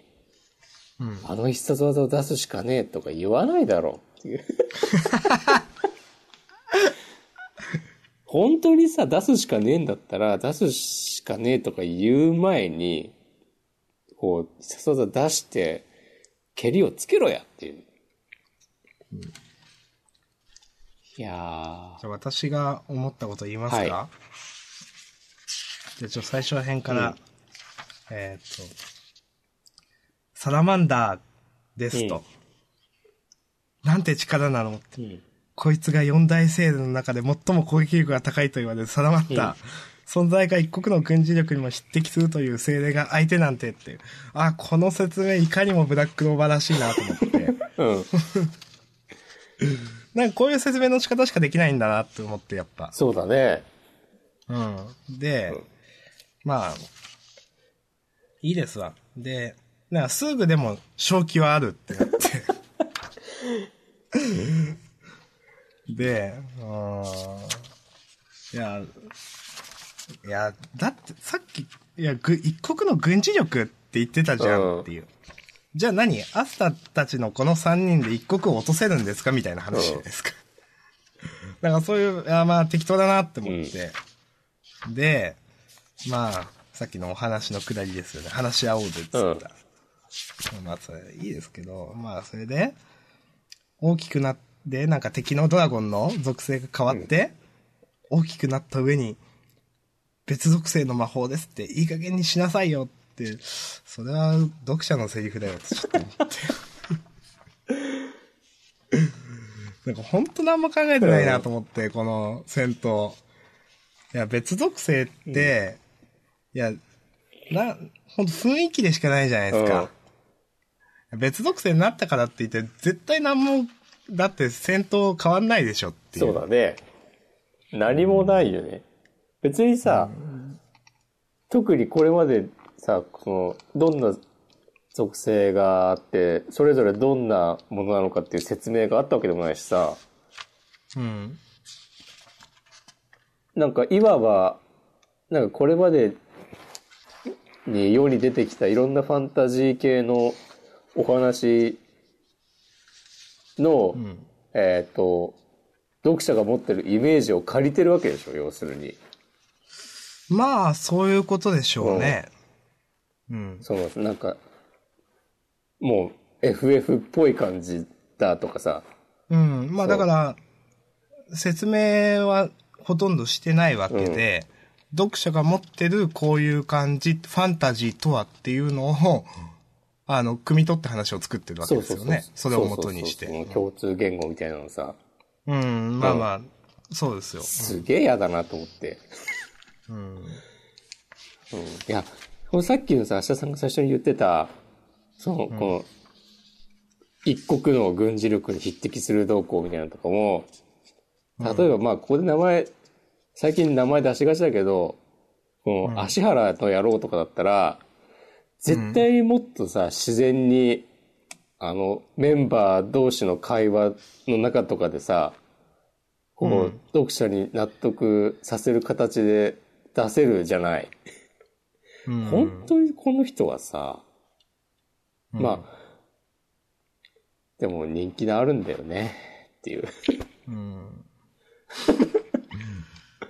うん。あの必殺技を出すしかねえとか言わないだろうっていう。[LAUGHS] 本当にさ、出すしかねえんだったら、出すしかねえとか言う前に、こう、必殺技出して、蹴りをつけろやっていう。いやー。じゃあ私が思ったこと言いますか、はいじゃあちょっと最初ら辺から、うんえーっと、サラマンダーですと。なんて力なの？ってうん。こいつが四大セールの中で最も攻撃力が高いと言われるサラマンダー。存在が一国の軍事力にも匹敵するという精霊が相手なんてっていう。あ、この説明いかにもブラックローバーらしいなと思って。うん。なんかこういう説明の仕方しかできないんだなって思って、やっぱ。そうだね。うん。で、うんまあ、いいですわ。で、なんかすぐでも正気はあるってなって。[LAUGHS] で、うーん。いや、いや、だってさっき、いや、ぐ一国の軍事力って言ってたじゃうんんっていう。じゃあ何？アスタたちのこの3人で一刻を落とせるんですかみたいな話じゃないですか？[LAUGHS] だからそういう、あまあ適当だなって思って。で、まあ、さっきのお話のくだりですよね。話し合おうぜっつった。まあ、それいいですけど、まあ、それで、大きくなって、なんか敵のドラゴンの属性が変わって、大きくなった上に、別属性の魔法ですって、いい加減にしなさいよって、それは読者のセリフだよってちょっと思って。なんか本当何も考えてないなと思って、この戦闘。いや、別属性って、いや、な、ほんと雰囲気でしかないじゃないですか。別属性になったからって言って、絶対何も、だって戦闘変わんないでしょっていう。そうだね。何もないよね。別にさ、特にこれまでさ、その、どんな属性があって、それぞれどんなものなのかっていう説明があったわけでもないしさ、うん。なんかいわば、なんかこれまでに世に出てきたいろんなファンタジー系のお話の、んえっ、と、読者が持ってるイメージを借りてるわけでしょ、要するに。まあ、そういうことでしょうね。うん。その、なんか、もう FF っぽい感じだとかさ、うん。まあだから、説明はほとんどしてないわけで、読者が持ってるこういう感じ、ファンタジーとはっていうのを、あの、汲み取って話を作ってるわけですよね。それを元にして。そうそうそう共通言語みたいなのさ、うん、まあまあ、そうですよ。すげえ嫌だなと思って。うん。うん。いや、さっきのさ、明日さんが最初に言ってた、その、この、一国の軍事力に匹敵する動向みたいなのとかも、例えばまあ、ここで名前、最近名前出しがちだけど、この、足原の野郎とかだったら、絶対にもっとさ、自然に、あの、メンバー同士の会話の中とかでさ、こう、うん。読者に納得させる形で出せるじゃない。うん本当にこの人はさ、まあ、でも人気のあるんだよね、っていう。うん。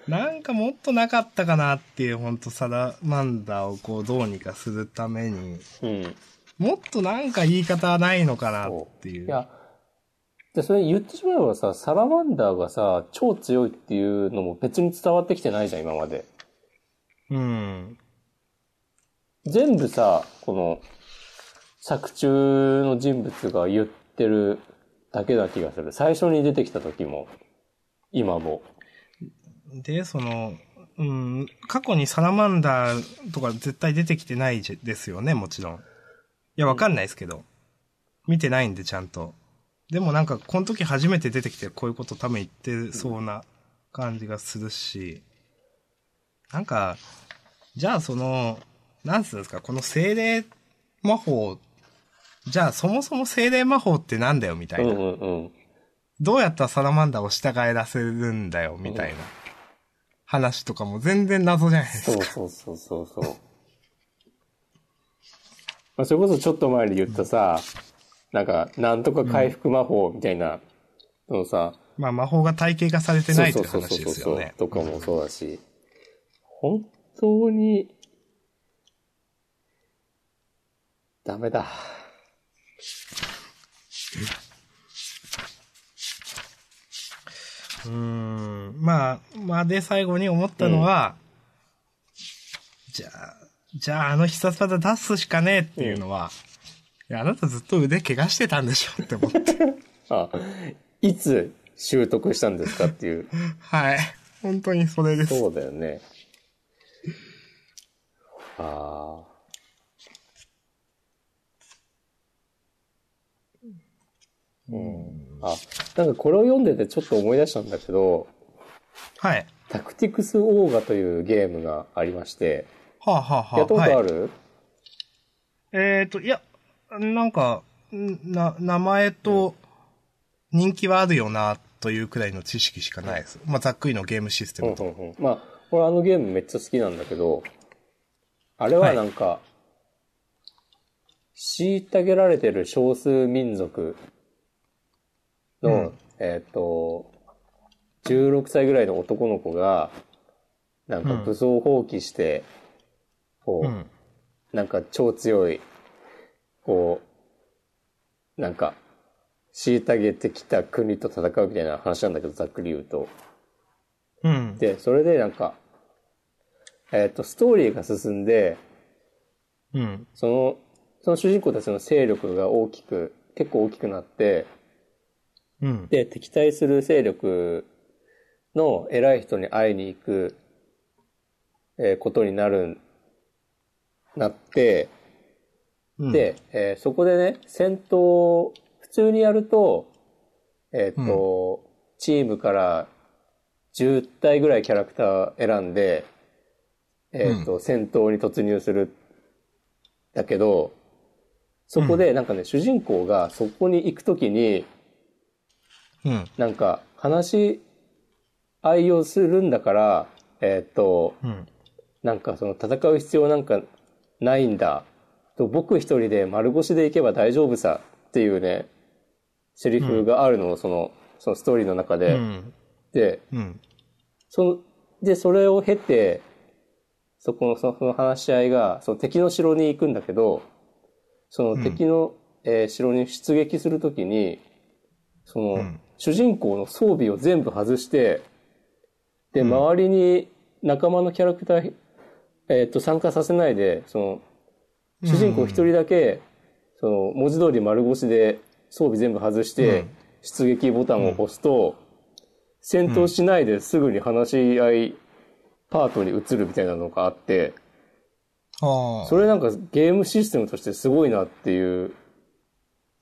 なんかもっとなかったかなっていう、本当サラマンダーをこうどうにかするために、うん。もっとなんか言い方ないのかなっていう。いや、で、それ言ってしまえばさ、サラマンダーがさ、超強いっていうのも別に伝わってきてないじゃん、今まで。うん。全部さ、この、作中の人物が言ってるだけな気がする。最初に出てきた時も、今も。で、その、うん、過去にサラマンダーとか絶対出てきてないですよね、もちろん。いや、わかんないですけど。見てないんで、ちゃんと。でもなんか、この時初めて出てきてこういうこと多分言ってそうな感じがするし、なんか、じゃあその、なんつうんですか、この精霊魔法、じゃあそもそも精霊魔法ってなんだよ、みたいな。うんうんうん。どうやったらサラマンダーを従えらせるんだよ、みたいな話とかも全然謎じゃないですそうか。そうそうそうそう。[LAUGHS] まあ、それこそちょっと前に言ったさ、なんか、なんとか回復魔法みたいなのさ、まあ魔法が体系化されてないというそうそう話そうそうですよね。とかもそうだし、本当に、ダメだ。うーん。まあ、まあで最後に思ったのは、じゃあ、じゃああの必殺技出すしかねえっていうのは、いや、あなたずっと腕怪我してたんでしょって思って。[LAUGHS] あ、いつ習得したんですかっていう。[LAUGHS] はい。本当にそれです。そうだよね。ああ。うん。あ、なんかこれを読んでてちょっと思い出したんだけど、はい。タクティクスオーガというゲームがありまして、はあ、はあはあ、やったことあはいる、えっ、と、いや、なんか、んな、名前と人気はあるよな、というくらいの知識しかないです。まあ、ざっくりのゲームシステうんムと。うんうん。まあ、俺あのゲームめっちゃ好きなんだけど、あれはなんか、虐げられてる少数民族の、うんえっ、と、16歳ぐらいの男の子が、なんか武装放棄して、こう、うん。なんか超強い、こう、なんか、虐げてきた国と戦うみたいな話なんだけど、ざっくり言うと。うん。で、それでなんか、えっ、と、ストーリーが進んで、うん。その、その主人公たちの勢力が大きく、結構大きくなって、うん。で、敵対する勢力の偉い人に会いに行く、えーことになる、なって、うん、で、えーそこでね、戦闘、普通にやると、えっ、と、チームから10体ぐらいキャラクター選んで、えっ、と、戦闘に突入する。だけど、そこでなんかね、主人公がそこに行くときに、うん。なんか話し合いをするんだから、えっ、と、うん。なんかその戦う必要なんかないんだ。と僕一人で丸腰で行けば大丈夫さっていうね、セリフがあるのをその、そのストーリーの中うで。ん。で、うん。その、で、それを経て、そこの、その話し合いが、その敵の城に行くんだけど、その敵の、えー城に出撃するときに、その、うん。主人公の装備を全部外して、で、周りに仲間のキャラクター、えっ、と、参加させないで、その、主人公一人だけ、その、文字通り丸腰で装備全部外して、うん。出撃ボタンを押すと、戦闘しないですぐに話し合いパートに移るみたいなのがあって。それなんかゲームシステムとしてすごいなっていう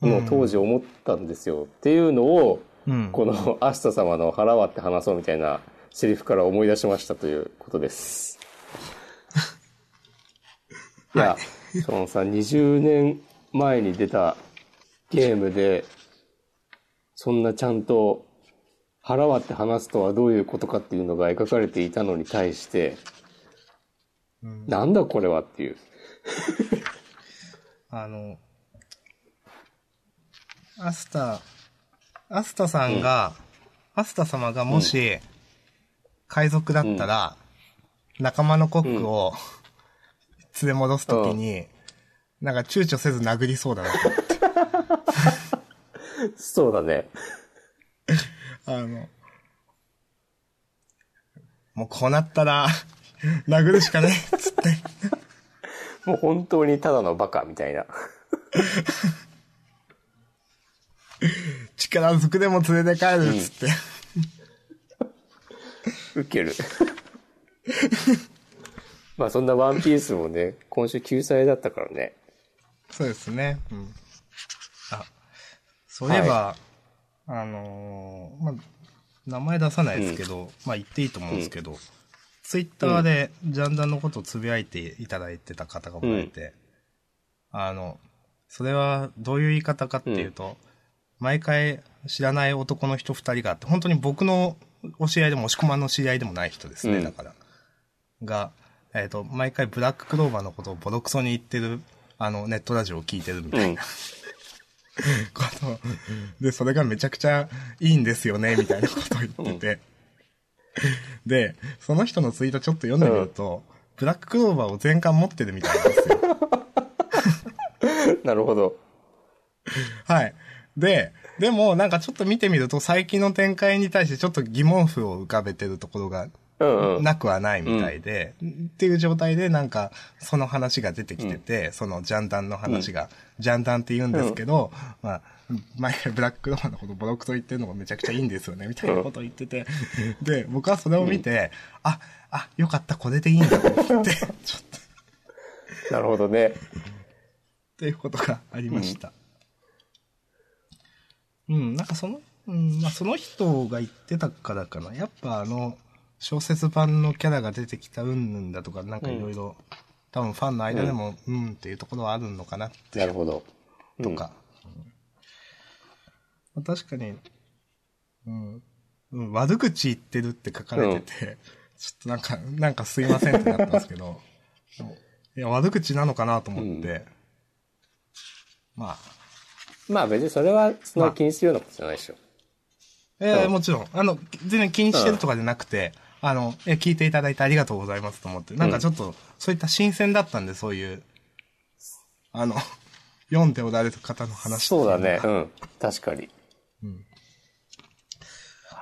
のを当時思ったんですよ。っていうのを、うん。このアスタ様の腹割って話そうみたいなセリフから思い出しましたということです。[LAUGHS] いや、そのさ、20年前に出たゲームで、そんなちゃんと腹割って話すとはどういうことかっていうのが描かれていたのに対して、うんなんだこれはっていう。[LAUGHS] あの、アスタ、アスタさんが、アスタ様がもし、海賊だったら、仲間のコックを、連れ戻すときに、なんか躊躇せず殴りそうだなと。[LAUGHS] そうだね。あの、もうこうなったら、[LAUGHS] 殴るしかねえ、つって。もう本当にただのバカみたいな。力ずくでも連れて帰る、つって。ウケる。まあそんなワンピースもね、今週救済だったからね。そうですね。うん。あ、そういえば、あのーまあ、名前出さないですけど、まあ言っていいと思うんですけど、ツイッターでジャンダンのことをつぶやいていただいてた方がおられて、あの、それはどういう言い方かっていうと、毎回知らない男の人二人があって、本当に僕のお知り合いでも押し込まんの知り合いでもない人ですね、うん。だから。が、えっ、と、毎回ブラッククローバーのことをボロクソに言ってる、あの、ネットラジオを聞いてるみたいな、[LAUGHS] こと。で、それがめちゃくちゃいいんですよね、みたいなことを言ってて。で、その人のツイートちょっと読んでみると、ブラッククローバーを全巻持ってるみたいなんですよ。[LAUGHS] なるほど。はい。で、でもなんかちょっと見てみると最近の展開に対してちょっと疑問符を浮かべてるところがうんうん。なくはないみたいで、っていう状態でなんかその話が出てきてて、そのジャンダンの話が、ジャンダンって言うんですけど、まあ、毎回ブラッククローバーのことボロクソ言ってるのがめちゃくちゃいいんですよね、みたいなことを言ってて、[LAUGHS] で、僕はそれを見て、あ、あ、よかった、これでいいんだと思って、[LAUGHS] ちょっと、なるほどね。っていうことがありました。うん、なんかその、うん、まあその人が言ってたからかな。やっぱあの、小説版のキャラが出てきたうんぬんだとか、なんかいろいろ、多分ファンの間でも、うん、っていうところはあるのかな、なるほど。とか。うん確かに、うん、うん、悪口言ってるって書かれてて、ちょっとなんか、なんかすいませんってなったんですけど、[LAUGHS] いや、悪口なのかなと思って、まあ。まあ別にそれはそんな気にするようなことじゃないでしょ。ええうんもちろん。あの、全然気にしてるとかじゃなくて、あの、え、聞いていただいてありがとうございますと思って、なんかちょっと、そういった新鮮だったんで、そういう、あの、[LAUGHS] 読んでおられる方の話そうだね。うん。確かに。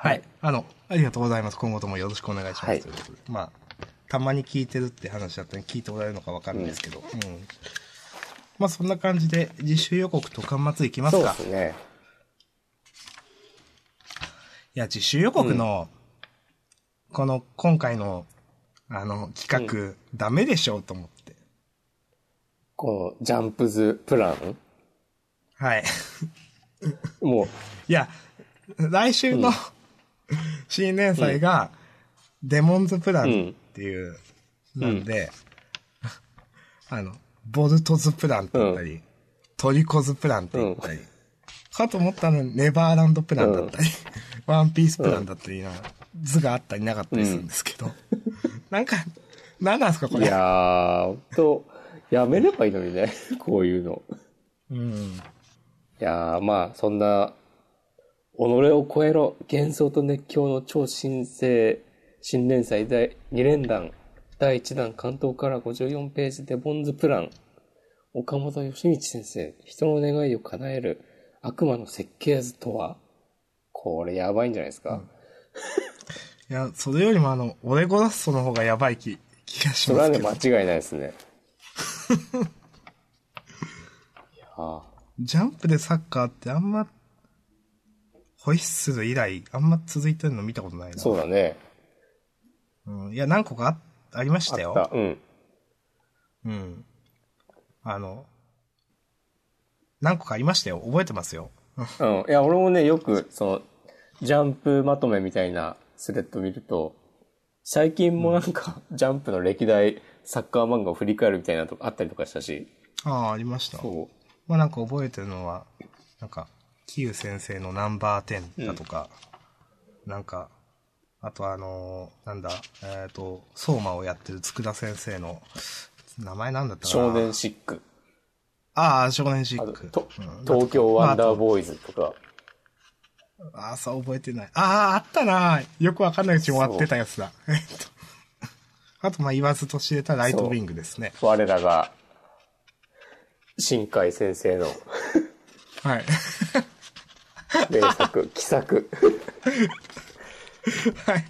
はい。あの、ありがとうございます。今後ともよろしくお願いします。はいということでまあ、たまに聞いてるって話だったら聞いておられるのかわかるんですけど、うん。まあそんな感じで、自主予告と端末いきますそうか。ですね。いや、自主予告の、この、今回の、あの、企画、ダメでしょうと思って。このジャンプズプラン？はい。もう、いや、来週の、新連載が、デモンズプランっていう、なんで、あの、ボルトズプランって言ったり、トリコズプランって言ったり、かと思ったのにネバーランドプランだったり、ワンピースプランだったりな、図があったりなかったりするんですけど、[LAUGHS] なんか、何なんですかこれ。いやー、と、やめればいいのにね。[LAUGHS] こういうの。うん。いやー、まあ、そんな、己を超えろ、幻想と熱狂の超新星、新連載第2連弾、第1弾関東から54ページでボンズプラン、岡本義道先生、人の願いを叶える悪魔の設計図とはこれやばいんじゃないですか、[LAUGHS] いや、それよりもあの、オレゴラッソの方がやばい気、気がしそれはね。間違いないですね。[LAUGHS] いやージャンプでサッカーってあんま、ホイッスル以来、あんま続いてるの見たことないな。そうだね。うん。いや、何個かあありましあたよ。った。うん。うん。あの、何個かありましたよ。覚えてますよ。うん。いや、俺もね、よく、その、ジャンプまとめみたいなスレッド見ると、最近もなんか、ジャンプの歴代サッカー漫画を振り返るみたいなのとかあったりとかしたし、ああ、ありました。そう。まあなんか覚えてるのは、なんか、キユ先生のナンバー10だとか、なんか、あとあのーなんだ、えっ、と、相馬をやってる佃先生の、名前なんだったかな少年シック。ああ、少年シック。とうん東京ワンダーボーイズとか、ああ、そう覚えてない。ああ、あったな。よくわかんないうちに終わってたやつだ。[LAUGHS] えっと。あと、まあ、言わずと知れたライトウィングですね。我らが、新海先生のはい。名作、[LAUGHS] 奇作。はい。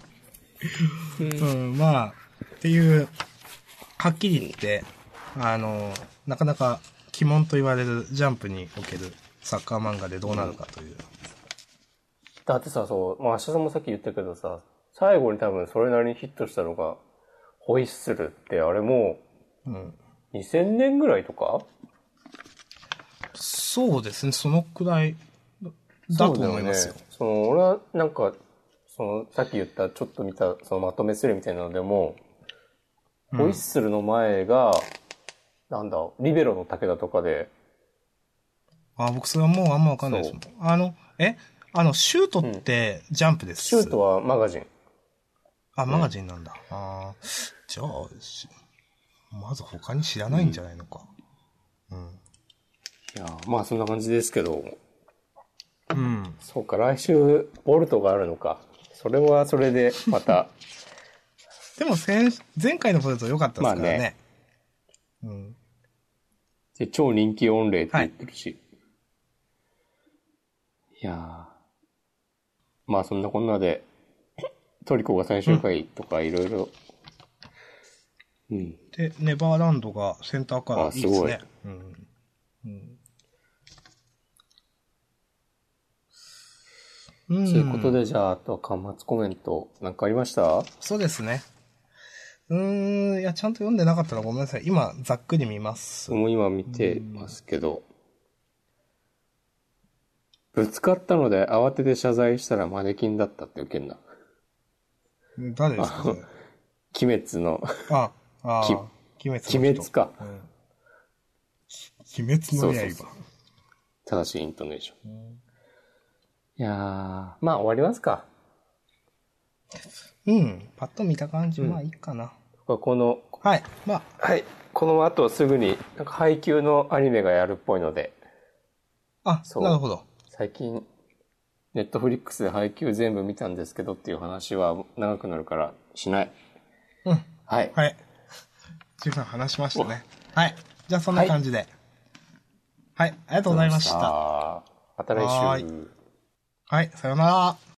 うん、まあ、っていう、はっきり言って、あの、なかなか鬼門と言われるジャンプにおけるサッカー漫画でどうなるかという。だってさ、そう、まあ、明日さんもさっき言ったけどさ、最後に多分それなりにヒットしたのが、ホイッスルって、あれもうん。う、2000年ぐらいとか？そうですね、そのくらいだと思いますよ。その、俺はなんか、その、さっき言った、ちょっと見た、そのまとめするみたいなのでも、うんホイッスルの前が、なんだ、リベロの武田とかで、あ、僕それはもうあんまわかんないですもん。あの、え？あの、シュートってジャンプです。シュートはマガジン。あ、マガジンなんだ。あーじゃあ、しまず他に知らないんじゃないのか。うん。いや、まあそんな感じですけど、うん。そうか、来週、ボルトがあるのか。それはそれで、また、[LAUGHS] でも先、前回のポテト良かったですからね。まあうん。で超人気御礼って言ってるし。い、やーまあそんなこんなで、トリコが最終回とかいろいろ、うん。で、ネバーランドがセンターカラーいいですね。うん。うん。ということで、じゃあ、あとは端末コメント、なんかありました？そうですね。うーん、いや、ちゃんと読んでなかったらごめんなさい。今、ざっくり見ます。もう今見てますけど、ぶつかったので慌てて謝罪したらマネキンだったって受けんな。誰ですかそれ？鬼滅の、あ、あ鬼滅。鬼滅か。うん。鬼滅の刃。そうそうそう正しいイントネーション。いやー、まあ終わりますか。うん。パッと見た感じ、まあいいかな。この、はい。まあ、はい。この後すぐに、なんか配給のアニメがやるっぽいので、あ、そうなるほど。最近、ネットフリックスで配給全部見たんですけどっていう話は長くなるからしない。うん。はい。はい。十分話しましたね。はい。じゃあそんな感じで。はい。ありがとうございました。また来週。はい、さようなら。